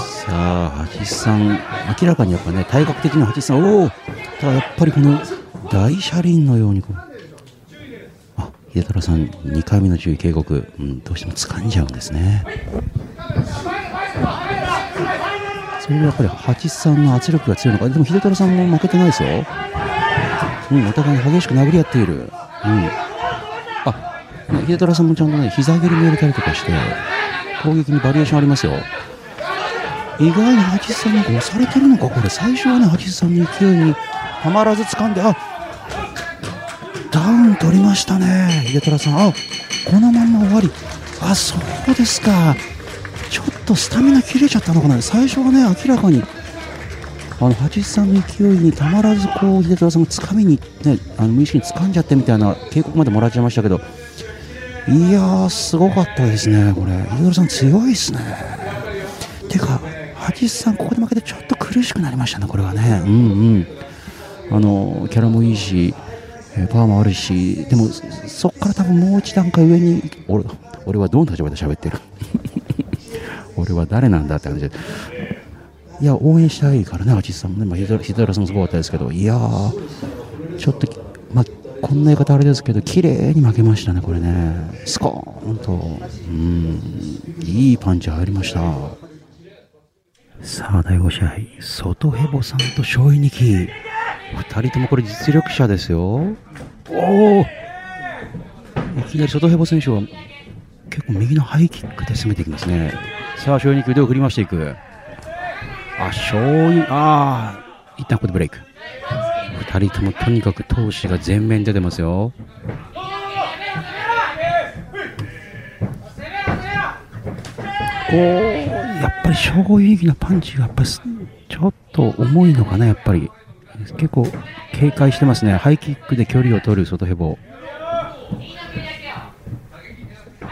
さあ、八須さん、明らかにやっぱね、体格的には八須さん、おおただやっぱりこの大車輪のようにこう、あ、秀虎さん、2回目の注意警告、うん、どうしても掴んじゃうんですね。それがやっぱり八須さんの圧力が強いのか、でも秀虎さんも負けてないですよ。うん、お互い激しく殴り合っている。うん。あ、ね秀虎さんもちゃんとね、膝蹴りも入れたりとかして、攻撃にバリエーションありますよ。意外に八須さんなんか押されてるのか、これ。最初はね、八須さんの勢いにたまらず掴んで、あダウン取りましたね、秀虎さん。あこのまんま終わり。あ、そうですか。ちょっとスタミナ切れちゃったのかな。最初はね、明らかに。あの八さんの勢いにたまらずこう秀虎さんが掴みにねあの無意識に掴んじゃってみたいな警告までもらっちゃいましたけどいやーすごかったですねこれ。秀虎さん強いですね。てか八さんここで負けてちょっと苦しくなりましたねこれはね。うんうん。あのキャラもいいしパワーもあるしでもそこから多分もう一段階上に俺俺はどの立場で喋ってる？俺は誰なんだって感じで。いや、応援したいからね、アジさんもね、まあ、ヒドヒドラさんもすごかったですけど、いやー、ちょっと、まあ、こんな言い方あれですけど、綺麗に負けましたね、これね。スコーンと、うん、いいパンチ入りました。さあ、第5試合、外ヘボさんと勝利ニキ。二人ともこれ実力者ですよ。おおいきなり外ヘボ選手は結構右のハイキックで攻めていきますね。さあ、勝利ニキ腕を振り回していく。あ、勝利、ああ、一旦ここでブレイク。二人ともとにかく闘志が全面に出てますよ。こう、やっぱり勝利のパンチがやっぱちょっと重いのかな、やっぱり。結構警戒してますね。ハイキックで距離を取る外ヘボ。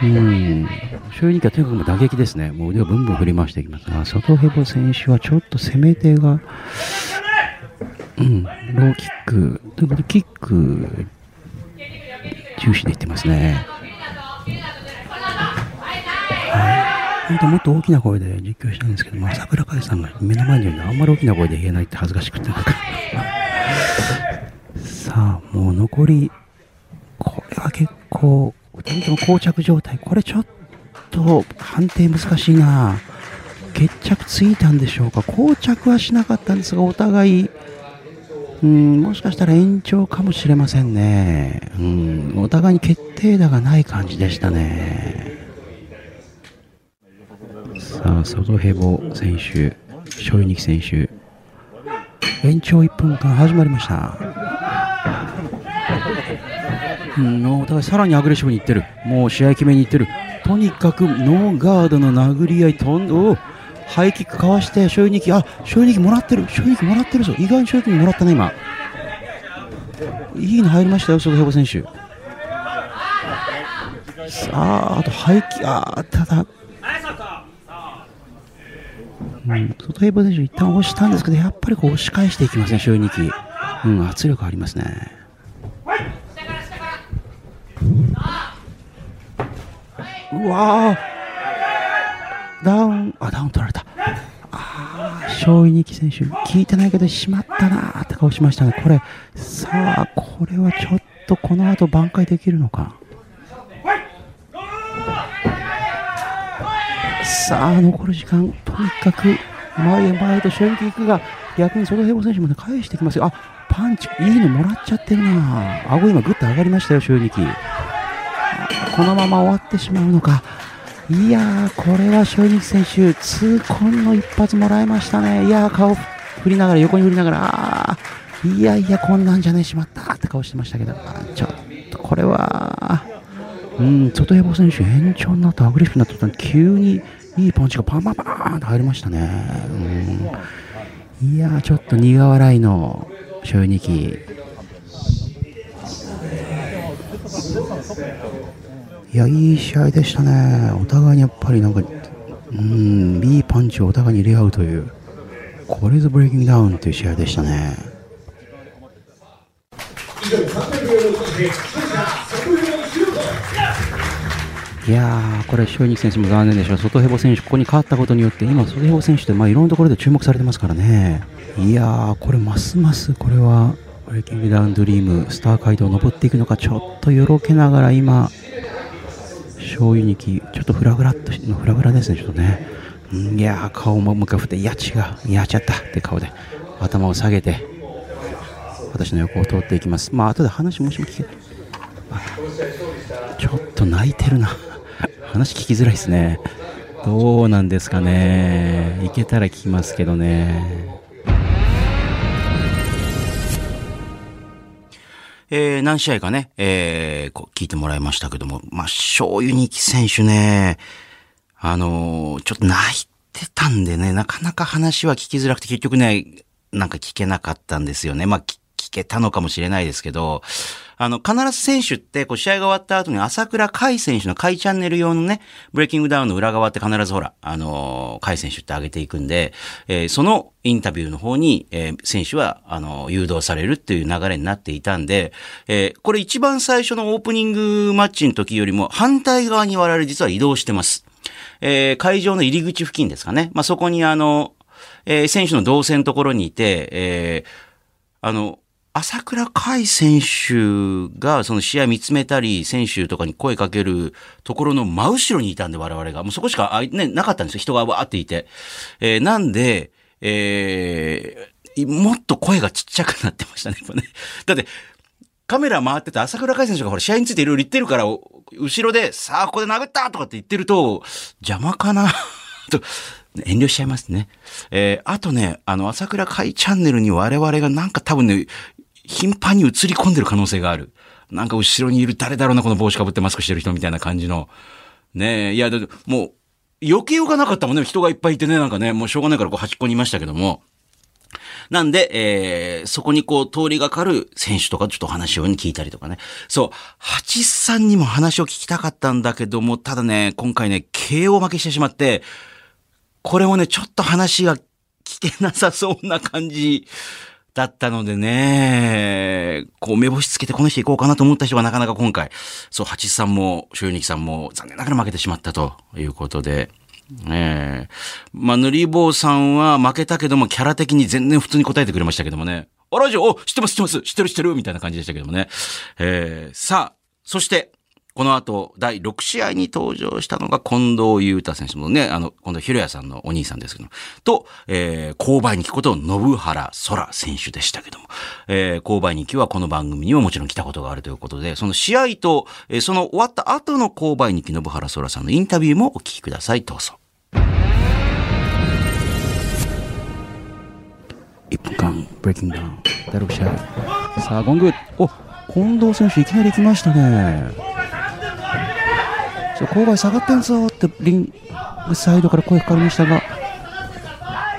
うん。勝利はとにかく打撃ですね。もう腕をブンブン振り回していきますが、外ヘボ選手はちょっと攻め手が、うん、ローキック、ということでキック重視でいってますね。はい。本当もっと大きな声で実況したいんですけども、朝倉海さんが目の前にいるのであんまり大きな声で言えないって恥ずかしくて。さあ、もう残り、これは結構、2人とも膠着状態。これちょっと判定難しいな。決着ついたんでしょうか。膠着はしなかったんですが、お互い、うん、もしかしたら延長かもしれませんね。うん、お互いに決定打がない感じでしたね。さあ、ソドヘボ選手、ショイニキ選手、延長1分間始まりました。うん、お互いさらにアグレッシブにいってる。もう試合決めにいってる。とにかくノーガードの殴り合い、とんおハイキックかわして、ショイニキ、あ、ショイニキもらってる。ショイニキもらってるぞ。意外にショイニキもらったね、今。いいの入りましたよ、ソドヘボ選手。さあ、あとハイキックあただ、うん、外ヘボ選手一旦押したんですけど、やっぱりこう押し返していきますね、ショイニキ。うん、圧力ありますね。うわダウン、あ、ダウン取られた。あー、勝利二期選手、聞いてないけど、しまったなーって顔しましたね。これ、さあ、これはちょっとこの後挽回できるのか。さあ、残る時間、とにかく前へ前へと勝利行くが、逆に外平保選手もね、返してきますよ。あ、パンチ、いいのもらっちゃってるな顎今グッと上がりましたよ、収力。このまま終わってしまうのか。いやー、これは正力選手、痛恨の一発もらいましたね。いやー、顔振りながら、横に振りながら、あいやいや、こんなんじゃねえしまったって顔してましたけど、ちょっとこれは、うん、外山選手、延長になってアグレッシブになった途端急にいいパンチがパンパンパンと入りましたね。うん、いやー、ちょっと苦笑いの正力。いや、いい試合でしたね。お互いにやっぱりなんか、うん、いいパンチをお互いに入れ合うという、これぞブレイキングダウンという試合でしたね。いやー、これ、塩肉選手も残念でした。外ヘボ選手、ここに勝ったことによって、今、外ヘボ選手って、まあ、いろんなところで注目されてますからね。いやー、これ、ますます、これは、ブレイキングダウンドリーム、スター街道を登っていくのか、ちょっとよろけながら、今、醤油にき、ちょっとフラグラッとし、フラグラですね、ちょっとね。いや、顔ももう一回振って、いや、違う、いやっちゃったって顔で、頭を下げて、私の横を通っていきます。まあ、後で話もしも聞け、ちょっと泣いてるな。話聞きづらいですね。どうなんですかね。いけたら聞きますけどね。えー、何試合かね、えー、こう聞いてもらいましたけども、まあ、醤油にき選手ね、あのーちょっと泣いてたんでね、なかなか話は聞きづらくて、結局ね、なんか聞けなかったんですよね。まあ、聞けたのかもしれないですけど、あの、必ず選手って、こう、試合が終わった後に、朝倉海選手の海チャンネル用のね、ブレイキングダウンの裏側って必ずほら、あのー海選手って上げていくんで、えーそのインタビューの方に、えー選手は、あの誘導されるっていう流れになっていたんで、えーこれ一番最初のオープニングマッチの時よりも、反対側に我々実は移動してます。えー会場の入り口付近ですかね。まあ、そこにあの、えー選手の動線のところにいて、えーあの、朝倉海選手がその試合見つめたり、選手とかに声かけるところの真後ろにいたんで我々が。もうそこしか、ね、なかったんですよ。人がわーっていて。えーなんで、えーもっと声がちっちゃくなってましたね、やっぱね。だって、カメラ回ってて朝倉海選手がほら試合についていろいろ言ってるから、後ろで、さあ、ここで殴ったとかって言ってると、邪魔かなと、遠慮しちゃいますね。えーあとね、あの、朝倉海チャンネルに我々がなんか多分ね、頻繁に映り込んでる可能性がある。なんか後ろにいる誰だろうな、この帽子かぶってマスクしてる人みたいな感じの。ねえ、いや、だってもう、避けようがなかったもんね。人がいっぱいいてね、なんかね、もうしょうがないからこう端っこにいましたけども。なんで、えー、そこにこう通りがかる選手とかちょっと話を聞いたりとかね。そう、八さんにも話を聞きたかったんだけども、ただね、今回ね、KO 負けしてしまって、これもね、ちょっと話が聞けなさそうな感じだったのでね、こう目星つけてこの人行こうかなと思った人がなかなか今回、そう、八さんも、しゅうにきさんも残念ながら負けてしまったということで、ええまあ、塗り棒さんは負けたけども、キャラ的に全然普通に答えてくれましたけどもね。あ、ラジオ、お、知ってます、知ってます、知ってる、知ってる、みたいな感じでしたけどもね。ええさあ、そして、この後、第6試合に登場したのが近藤裕太選手もね、あの、近藤博也さんのお兄さんですけども、と、えー、購買に来こと信原空選手でしたけども、えー、購買に来はこの番組にももちろん来たことがあるということで、その試合と、えーその終わった後の購買に来信原空さんのインタビューもお聞きください、どうぞ。1分間、ブレイキングダウン、第6試合。さあ、ゴング。お、近藤選手、いきなり来ましたね。そう、勾配下がってんぞって、リングサイドから声かかりましたが、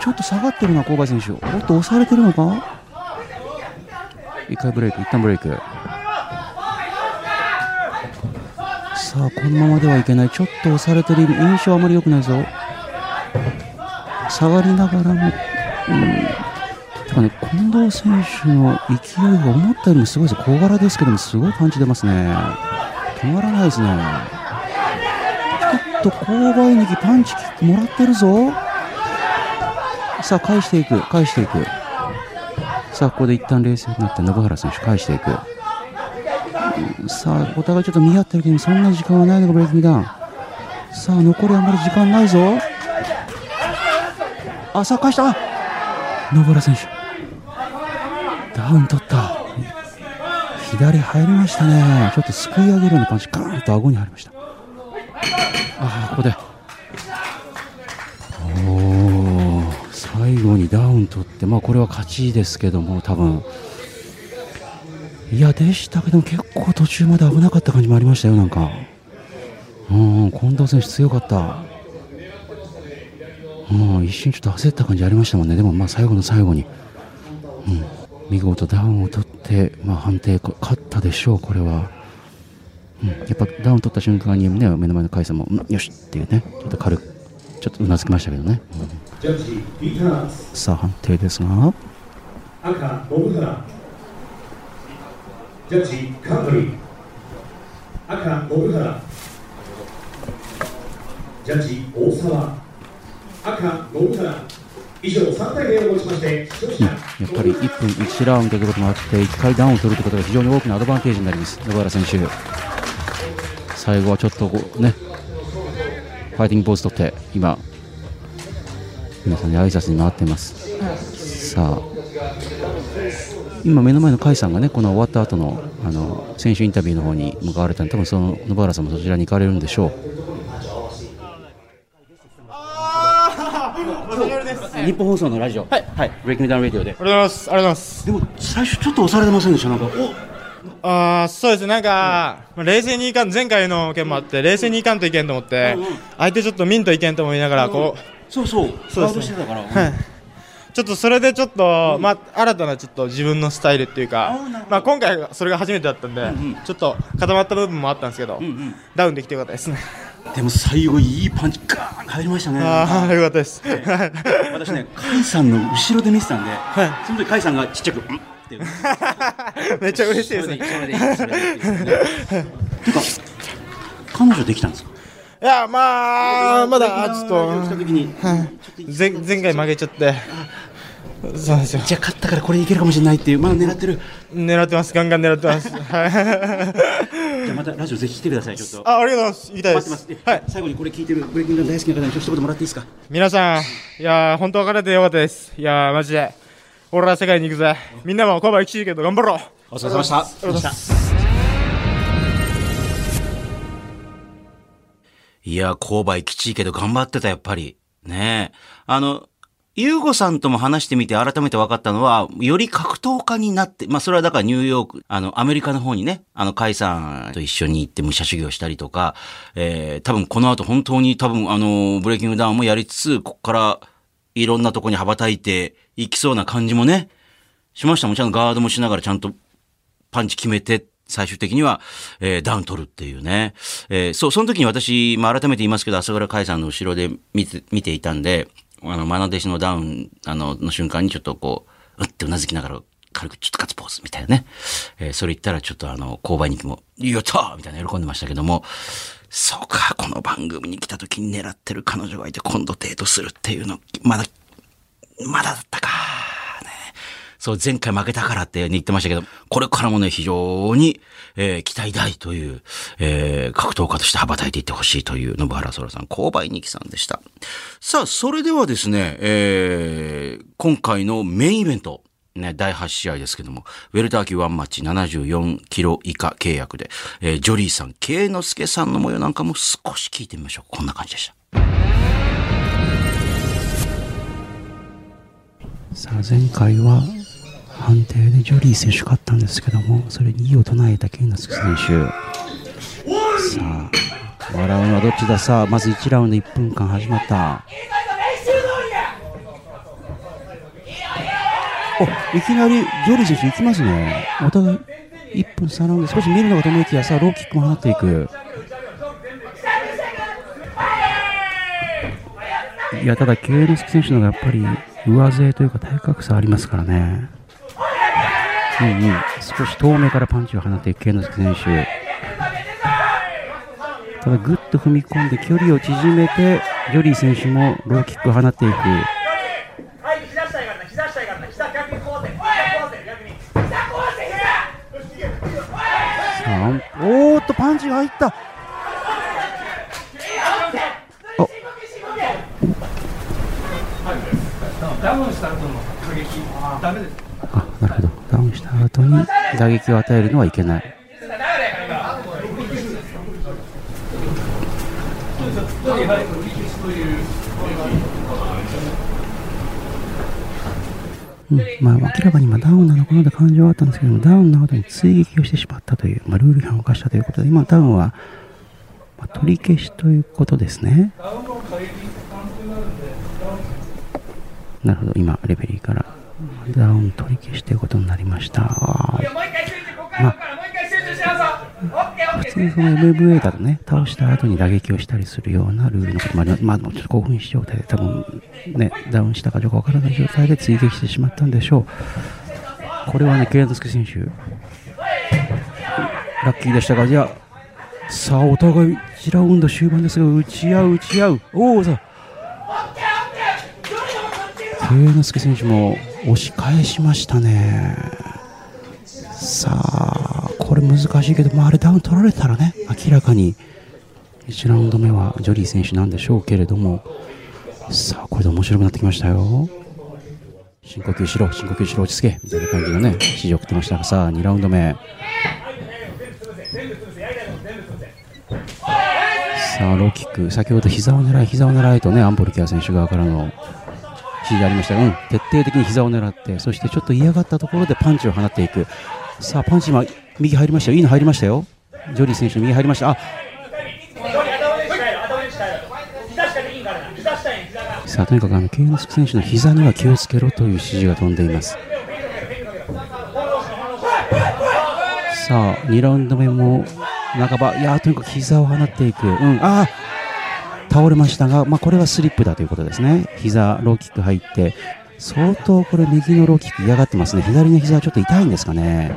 ちょっと下がってるな、勾配選手。おっと、押されてるのか？一回ブレイク、一旦ブレイク。さあ、このままではいけない。ちょっと押されてる印象あまり良くないぞ。下がりながらも、うん、てかね、近藤選手の勢いが思ったよりもすごいです。小柄ですけども、すごいパンチ出ますね。止まらないですね。と勾配にきパンチキックもらってるぞ。さあ、返していく、返していく。さあ、ここで一旦冷静になって、信原選手返していく。さあ、お互いちょっと見合ってるけど、そんな時間はないのか、ブレイキングダウン。さあ、残りあんまり時間ないぞ。あ、さあ、返した。信原選手。ダウン取った。左入りましたね。ちょっとすくい上げるようなパンチ、ガーンと顎に入りました。あ、ここで。おー最後にダウン取って、まあこれは勝ちですけども、多分いや、でしたけども、結構途中まで危なかった感じもありましたよ、なんか。うん、近藤選手強かった。うん、一瞬ちょっと焦った感じありましたもんね。でもまあ最後の最後に、うん、見事ダウンを取って、まあ判定、勝ったでしょう、これは。うん、やっぱダウン取った瞬間にね、目の前の甲斐さんも、うんよしっていうね、ちょっと軽く、ちょっとうなずきましたけどね。うん。さあ判定ですが、赤信原ジャッジカントリー。赤信原ジャッジ大沢。赤信原以上3対0をもちまして視聴者やっぱり1分1ラウンドということもあって、1回ダウンを取るということが非常に大きなアドバンテージになります、野原選手。最後はちょっとね、ファイティングポーズ取って、今、皆さんに挨拶に回っています。さあ、今、目の前の甲斐さんがね、この終わった後のあの選手インタビューの方に向かわれたので、多分その野原さんもそちらに行かれるんでしょう。日本放送のラジオ、はい、はい、ブレイキングダウンラディオで。ありがとうございます。ありがとうございます。でも最初ちょっと押されてませんでした？なんかおああ、そうですね。なんか、まあ冷静にいかん、前回の件もあって、冷静にいかんといけんと思って、相手ちょっとミンといけんと思いながら、こう、そうそう。そうですね。ガードしてたから、はい。ちょっとそれでちょっと、まあ、新たなちょっと自分のスタイルっていうか、まあ、今回がそれが初めてだったんで、ちょっと固まった部分もあったんですけど、ダウンできてよかったですね。でも最後いいパンチガーン入りましたね。ああ、よかったです。私ね甲斐さんの後ろで見てたんで、その時甲斐さんがちっちゃく「ん?」っていう めっちゃ嬉しいですね。彼女できたんですか？いや、まあ、まだ、ちょっと、前前回負けちゃって、そうですよ。じゃあ勝ったからこれいけるかもしれないっていうまだ狙ってる狙ってます、ガンガン狙ってます。はい。じゃあまたラジオぜひ来てくださいちょっとあ、ありがとうございます。行きたいで待ってますす。はい。最後にこれ聞いてるブレイキングダウン大好きな方にちょっと一言もらっていいですか？皆さん、いやー、本当別れてよかったです。いやー、マジで。俺ら世界に行くぜ。みんなもコバ生きてるけど頑張ろう。お疲れ様でしたありがとうございます。いや、勾配きちいけど頑張ってた、やっぱり。ねえ。あの、ゆうごさんとも話してみて改めて分かったのは、より格闘家になって、まあそれはだからニューヨーク、あの、アメリカの方にね、あの、カイさんと一緒に行って武者修行したりとか、えー、多分この後本当に多分あの、ブレイキングダウンもやりつつ、ここからいろんなとこに羽ばたいていきそうな感じもね、しましたもん。ちゃんとガードもしながらちゃんとパンチ決めて、最終的には、えーダウン取るっていうね。えーそう、その時に私、まあ、改めて言いますけど、朝倉海さんの後ろで見て、見ていたんで、あの、マナ弟子のダウン、あの、の瞬間にちょっとこう、うってうなずきながら、軽くちょっとガッツポーズみたいなね。えーそれ言ったらちょっとあの、購買にも、やったみたいな喜んでましたけども、そうか、この番組に来た時に狙ってる彼女がいて今度デートするっていうの、まだ、まだだったか。ね。そう、前回負けたからって言ってましたけど、これからもね、非常に、えー期待大という、えー格闘家として羽ばたいていってほしいという、信原空さん、購買二木さんでした。さあ、それではですね、えー今回のメインイベント、ね、第8試合ですけども、ウェルター級ワンマッチ74キロ以下契約で、えージョリーさん、慶之助さんの模様なんかも少し聞いてみましょう。こんな感じでした。さあ前回は判定でジョリー選手勝ったんですけどもそれに異を唱えたケイナスケ選手。さあ笑うのはどっちだ？さあまず1ラウンド1分間始まった。おいきなりジョリー選手行きますね。お互い1分3ラウンド少し見るのかと思いきやさあローキックも放っていく。いやただケイナスケ選手の方がやっぱり上背というか体格差ありますからね。うんうん、少し遠目からパンチを放っていく慶之助選手。ただぐっと踏み込んで距離を縮めてジョリー選手もローキックを放っていく。はい、膝下やからな、膝下やからな、膝逆にこうぜ、膝こうぜ、逆に。膝こうぜ、さあおーっとパンチが入ったダウンした後の過激、ダメです。あ、なるほど。ダウンした後に打撃を与えるのはいけない。うん、まあ明らかに今ダウンなのかなって感じはあったんですけども、ダウンの後に追撃をしてしまったという、まあ、ルール違反を犯したということで、今ダウンは、まあ、取り消しということですね。なるほど、今、レフェリーからダウン取り消しということになりました。あ普通にその MMA だとね、倒した後に打撃をしたりするようなルールのこともあります。まあ、ちょっと興奮し状態で、多分ね、ダウンしたかどうかわからない状態で追撃してしまったんでしょう。これはね、ケイラドスケ選手、ラッキーでしたが、じゃあ、さあ、お互い1ラウンド終盤ですが、打ち合う、打ち合う。おお、さあ、ケイノスケ選手も押し返しましたね。さあ、これ難しいけど、まあ、あれダウン取られたらね、明らかに1ラウンド目はジョリー選手なんでしょうけれども、さあ、これで面白くなってきましたよ。深呼吸しろ、深呼吸しろ、落ち着け、みたいな感じのね、指示を送ってましたが、さあ、2ラウンド目。さあ、ローキック、先ほど膝を狙い、膝を狙いとね、アンポルキア選手側からの指示ありました、うん、徹底的に膝を狙って、そしてちょっと嫌がったところでパンチを放っていく。さあ、パンチ今、右入りましたよ。いいの入りましたよ。ジョリー選手右入りました。あ、さあ、とにかくあの、ケイノスク選手の膝には気をつけろという指示が飛んでいます。さあ、2ラウンド目も半ば、いやとにかく膝を放っていく。うん、あー倒れましたが、まあ、これはスリップだということですね。膝、ローキック入って、相当これ右のローキック嫌がってますね。左の膝はちょっと痛いんですかね。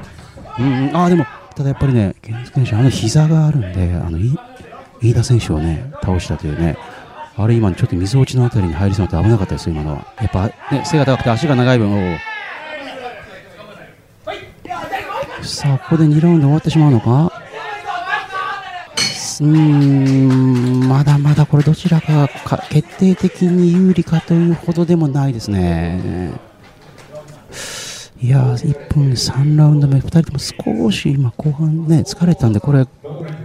うん、うん、あでも、ただやっぱりね、ケイノス選手、あの膝があるんで、あの、い飯田選手をね、倒したというね、あれ今ちょっと水落ちのあたりに入りそうになって危なかったですよ、今のは。やっぱ、ね、背が高くて足が長い分、おうさあ、ここで2ラウンド終わってしまうのか？うーん、まだまだこれどちらかか決定的に有利かというほどでもないですね。いやー、1分3ラウンド目、2人とも少し今後半ね、疲れたんで、これ、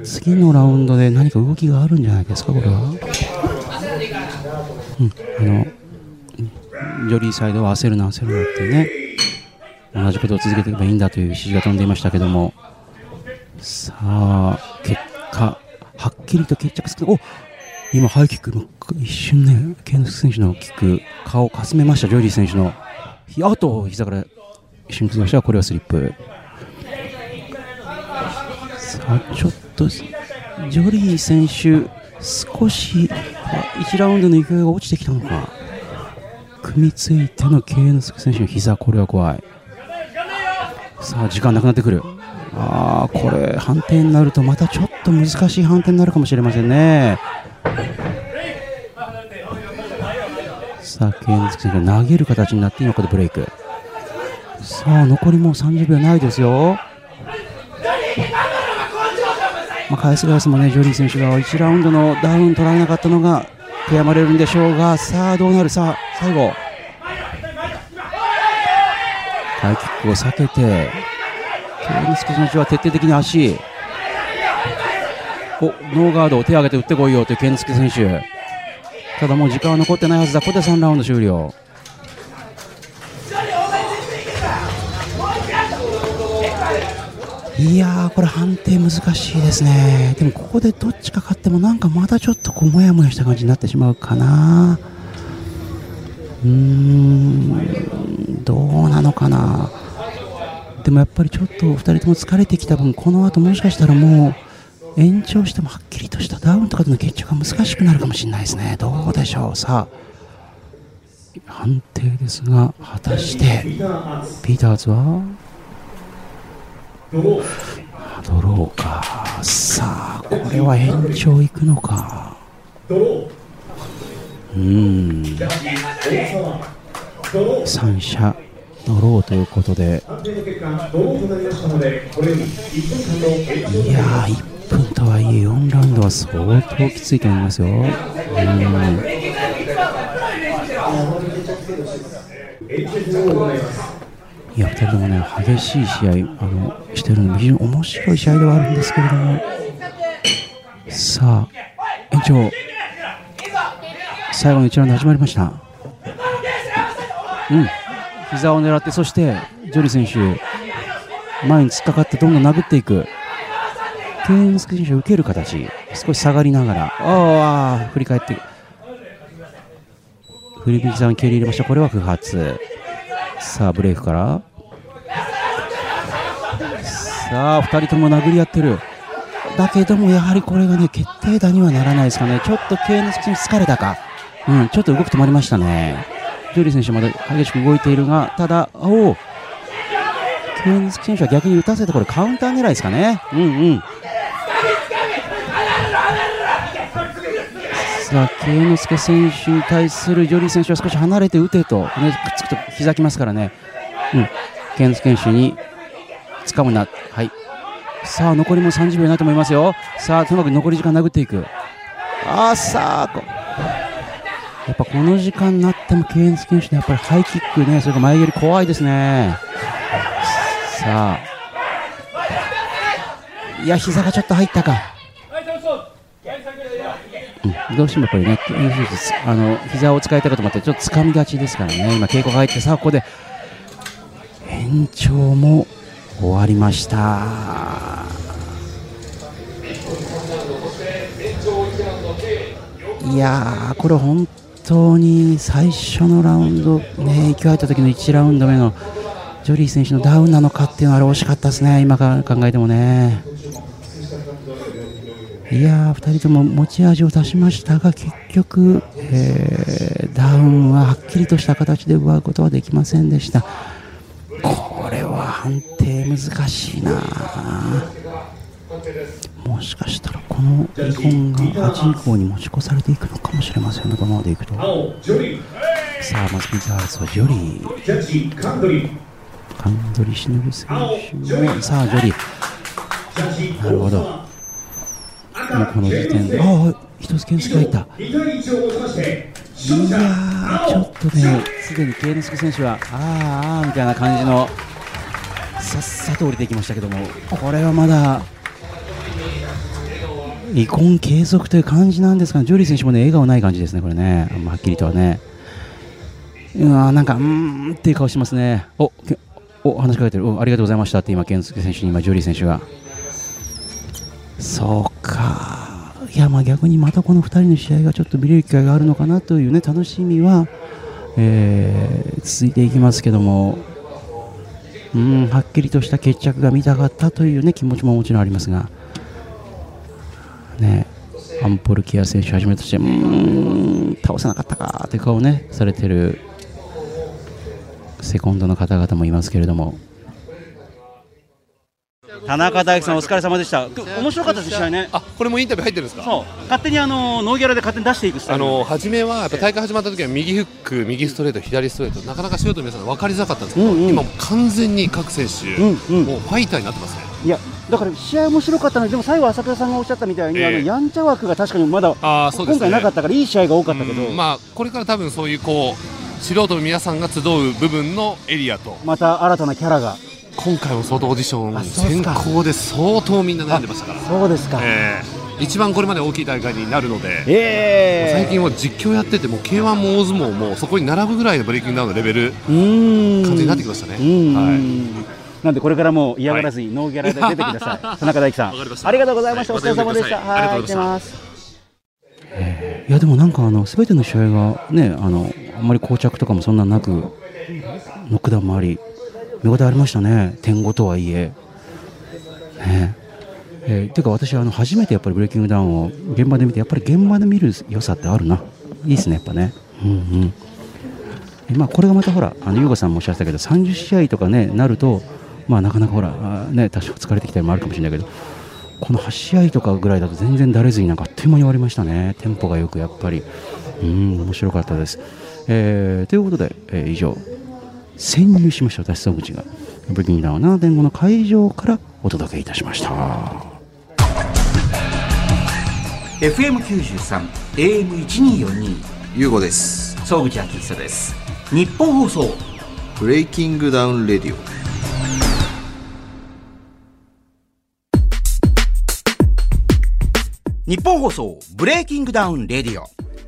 次のラウンドで何か動きがあるんじゃないですか、これは。うん、あの、ジョリーサイドは焦るな、焦るなってね、同じことを続けていけばいいんだという指示が飛んでいましたけども、さあ、結果、はっきりと決着する。お今、ハイキック一瞬ね、ケンス選手のキック、顔をかすめました、ジョリー選手の。あと、膝から一瞬つきました、これはスリップ。さあ、ちょっと、ジョリー選手、少し1ラウンドの勢いが落ちてきたのか。組みついてのケイノス選手の膝、これは怖い。さあ、時間なくなってくる。ああ、これ、判定になると、またちょっと難しい判定になるかもしれませんね。さあ、ケイノスケ選手が投げる形になって、今ここでブレイク。さあ、残りもう30秒ないですよ。まあ、返す返すもね、ジョリー選手が1ラウンドのダウン取られなかったのが悔やまれるんでしょうが、さあどうなる、さあ最後、ハイキックを避けて、ケイニス選手は徹底的に足、おノーガードを手を挙げて打ってこいよというケイニスケ選手、ただもう時間は残ってないはずだ、ここで3ラウンド終了。いやー、これ判定難しいですね。でもここでどっちか勝ってもなんかまたちょっとこうもやもやした感じになってしまうかな。うーん、どうなのかな。でもやっぱりちょっと2人とも疲れてきた分、この後もしかしたらもう延長してもはっきりとしたダウンとかでの決着が難しくなるかもしれないですね。どうでしょう。さあ、判定ですが、果たして、ピーターズはドローかさあこれは延長いくのかうん3者ドローということでいや1分とはいえ4ラウンドは相当きついと思いますよ。うん。いや、2人ともね、激しい試合あのしてるので、非常に面白い試合ではあるんですけれども、さあ、延長、最後の1ラウンド始まりました。うん、膝を狙って、そして、ジョリ選手、前に突っかかって、どんどん殴っていく。ケインス選手受ける形、少し下がりながら、ああ、振り返って、振り膝に蹴り入れました。これは不発。さあ、ブレイクから。さあ、2人とも殴り合ってる。だけども、やはりこれがね、決定打にはならないですかね。ちょっとケインス選手疲れたか。うん、ちょっと動き止まりましたね。ジョリー選手まだ激しく動いているが、ただ、おお、ケンス選手は逆に打たせてこれカウンター狙いですかね。うんうん。さあ、慶之助選手に対するジョリー選手は少し離れて打てと、ね、くっつくと膝きますからね、うん、慶之助選手に掴むな、はい、さあ、残りも30秒ないと思いますよ、さあ、とにかく残り時間殴っていく、あーさあ、こやっぱこの時間になっても慶之助選手のやっぱりハイキックね、それから前蹴り怖いですね。さあ、いや、膝がちょっと入ったか。うん、どうしてもやっぱりね、あの膝を使いたいかと思ってちょっと掴みがちですからね、今、稽古が入って、さあ、ここで延長も終わりました。いやー、これ本当に最初のラウンド、ね、勢い入った時の1ラウンド目のジョリー選手のダウンなのかっていうのは惜しかったですね、今から考えてもね。いやー、2人とも持ち味を出しましたが、結局、えーダウンははっきりとした形で奪うことはできませんでした。これは判定難しいなもしかしたらこの日本が8以降に持ち越されていくのかもしれませんね、このままでいくと。さあ、まずピンチハウスはジョリー。カンドリシノブ選手も、さあ、ジョリー。なるほど。もうこの時点で、ああ、一つ健介が入った。いやー、ちょっとね、すでに慶之助選手は、あーあーみたいな感じの、さっさと降りていきましたけども、これはまだ、離婚継続という感じなんですが、ジョリー選手もね、笑顔ない感じですね、これね、あんまはっきりとはね。うわーなんか、うーんっていう顔してますね。お、けお話しかけてる、おありがとうございましたって今、健介選手に今、ジョリー選手が。そうか。いや、まあ逆にまたこの2人の試合がちょっと見れる機会があるのかなというね、楽しみは、えー続いていきますけども、うん、はっきりとした決着が見たかったというね、気持ちももちろんありますが、ね、アンポルキア選手はじめとして、うん、倒せなかったかという顔をね、されてるセコンドの方々もいますけれども。田中大樹さんお疲れ様でした。面白かったです試合ね。あこれもインタビュー入ってるんですか？そう、勝手にあのノーギャラで勝手に出していくスタイあル。の初めはやっぱ大会始まった時は右フック、右ストレート、左ストレート、なかなか素人の皆さん分かりづらかったんですけど、うんうん。今完全に各選手、うんうん。もうファイターになってますね。いや、だから試合面白かったので、でも最後、朝倉さんがおっしゃったみたいに、ええ。あのやんちゃ枠が確かにまだ、あーそうですね。今回なかったから、いい試合が多かったけど、うん。まあこれから多分そういうこう素人の皆さんが集う部分のエリアと。また新たなキャラが、今回も相当オーディション先か行で相当みんな悩んでましたから。そうですか、ええ。一番これまで大きい大会になるので、ええ。最近は実況やってても K1 も大相撲もそこに並ぶぐらいのブレイキングダウンのレベル。感じになってきましたね。うん。はい。なんでこれからも嫌がらずにノーギャラで出てください、田中大樹さん。ありがとうございました、はいお疲れ様でした、また呼んでください。ありがとうございまます。いやでもなんかあの全ての試合がねあのあんまり膠着とかもそんななくノックダウンもあり見応えありましたね。点5とはいえ。ねえ。ーていうか私はあの初めてやっぱりブレイキングダウンを現場で見てやっぱり現場で見る良さってあるな。いいですねやっぱね。うんうん。まあ、これがまたほら、あの優子さんもおっしゃってたけど、30試合とかね、なると、まあ、なかなかほら、ね、多少疲れてきたりもあるかもしれないけど、この8試合とかぐらいだと全然だれずになんかあっという間に終わりましたね、テンポがよくやっぱり、うん、面白かったです。えーということで、えー以上、潜入しました、私、総口が、ブレイキングダウン7.5の会場からお届けいたしました。FM93 AM1242 ゆうごです総口昭久です日本放送ブレイキングダウンレディオ日本放送ブレイキングダウンレディオ。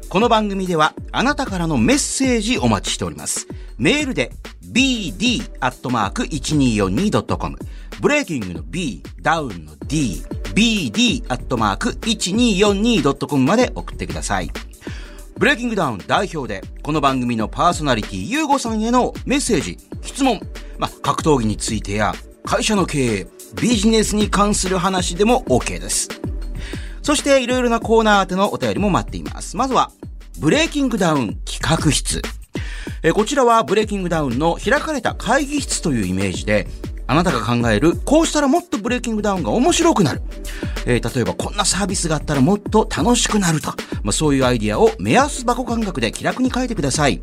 この番組ではあなたからのメッセージお待ちしております。メールで bd.1242.com ブレイキングの b、ダウンの d、bd.1242.com まで送ってください。ブレイキングダウン代表で、この番組のパーソナリティ、ゆうごさんへのメッセージ、質問、まあ、格闘技についてや、会社の経営、ビジネスに関する話でも OK です。そして、いろいろなコーナー宛てのお便りも待っています。まずは、ブレイキングダウン企画室。えこちらはブレイキングダウンの開かれた会議室というイメージで、あなたが考える、こうしたらもっとブレイキングダウンが面白くなる。えー例えばこんなサービスがあったらもっと楽しくなると。まあ、そういうアイディアを目安箱感覚で気楽に書いてください。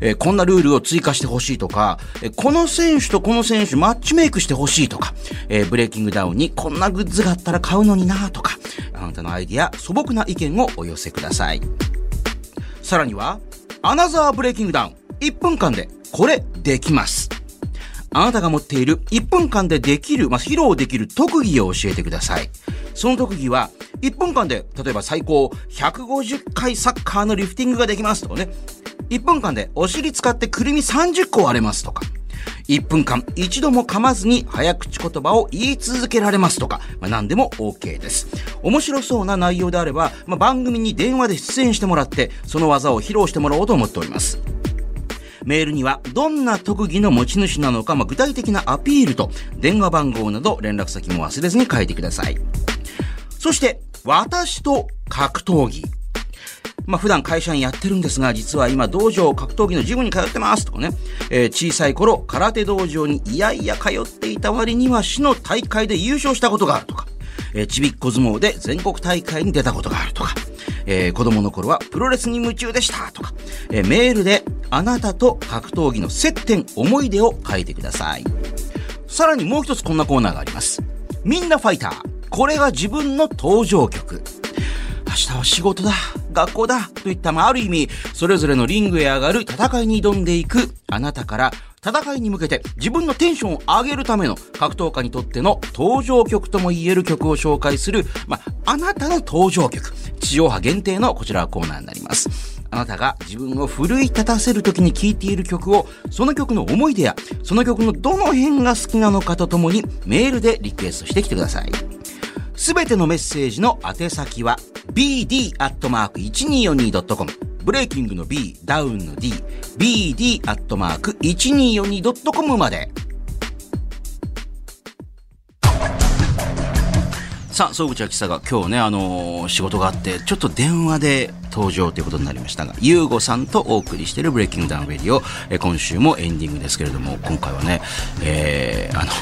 えーこんなルールを追加してほしいとか、えーこの選手とこの選手マッチメイクしてほしいとか、えブレイキングダウンにこんなグッズがあったら買うのになとか、あなたのアイディア、素朴な意見をお寄せください。さらには、アナザーブレイキングダウン。1分間で、これ、できます。あなたが持っている1分間でできる、まあ、披露できる特技を教えてください。その特技は、1分間で、例えば最高150回サッカーのリフティングができますとかね。1分間でお尻使ってくるみ30個割れますとか。1分間一度も噛まずに早口言葉を言い続けられますとか、まあ、何でも OK です。面白そうな内容であれば、まあ、番組に電話で出演してもらって、その技を披露してもらおうと思っております。メールにはどんな特技の持ち主なのか、まあ、具体的なアピールと電話番号など連絡先も忘れずに書いてください。そして、私と格闘技。まあ、普段会社にやってるんですが、実は今道場格闘技のジムに通ってますとかね、えー小さい頃空手道場にいやいや通っていた割には市の大会で優勝したことがあるとか、えーちびっこ相撲で全国大会に出たことがあるとか、えー子供の頃はプロレスに夢中でしたとか、えーメールであなたと格闘技の接点、思い出を書いてください。さらにもう一つこんなコーナーがあります。みんなファイター。これが自分の登場曲。明日は仕事だ、学校だ、といった、まあ、ある意味、それぞれのリングへ上がる戦いに挑んでいく、あなたから、戦いに向けて自分のテンションを上げるための格闘家にとっての登場曲とも言える曲を紹介する、まあ、あなたの登場曲。地上波限定のこちらはコーナーになります。あなたが自分を奮い立たせる時に聴いている曲を、その曲の思い出や、その曲のどの辺が好きなのかとともにメールでリクエストしてきてください。すべてのメッセージの宛先は bd.1242.com ブレイキングの B、ダウンの D、bd.1242.com まで。さあ、総口秋さが今日ね、あのー仕事があって、ちょっと電話で登場ということになりましたが、ゆうごさんとお送りしているブレイキングダウンレディオ、え今週もエンディングですけれども、今回はね、えー、あの、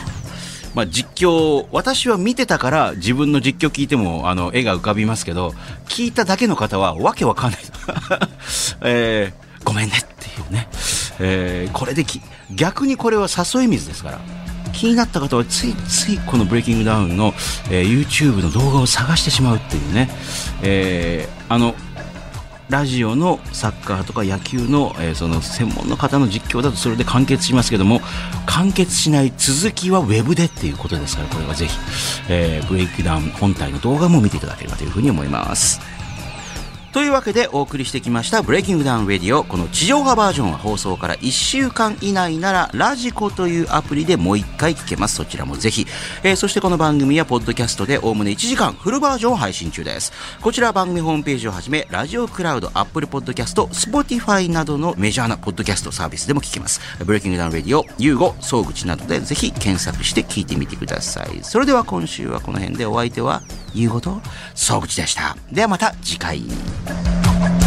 まあ、実況、私は見てたから自分の実況聞いても、あの、絵が浮かびますけど、聞いただけの方はわけわかんない。えー、ごめんねっていうね。えー、これでき、逆にこれは誘い水ですから。気になった方はついついこのブレイキングダウンの、えー YouTube の動画を探してしまうっていうね。えー、あの、ラジオのサッカーとか野球の,、えーその専門の方の実況だとそれで完結しますけども完結しない続きはウェブでっていうことですからこれはぜひ、えーブレイクダウン本体の動画も見ていただければというふうに思います。というわけでお送りしてきましたブレイキングダウンレディオこの地上波バージョンは放送から1週間以内ならラジコというアプリでもう1回聞けます。そちらもぜひ、えーそしてこの番組はポッドキャストでおおむね1時間フルバージョンを配信中です。こちら番組ホームページをはじめラジオクラウドアップルポッドキャスト Spotify などのメジャーなポッドキャストサービスでも聞けます。ブレイキングダウンレディオユーゴ総口などでぜひ検索して聞いてみてください。それでは今週はこの辺でお相手はユーゴと総口でした。ではまた次回。Thank you.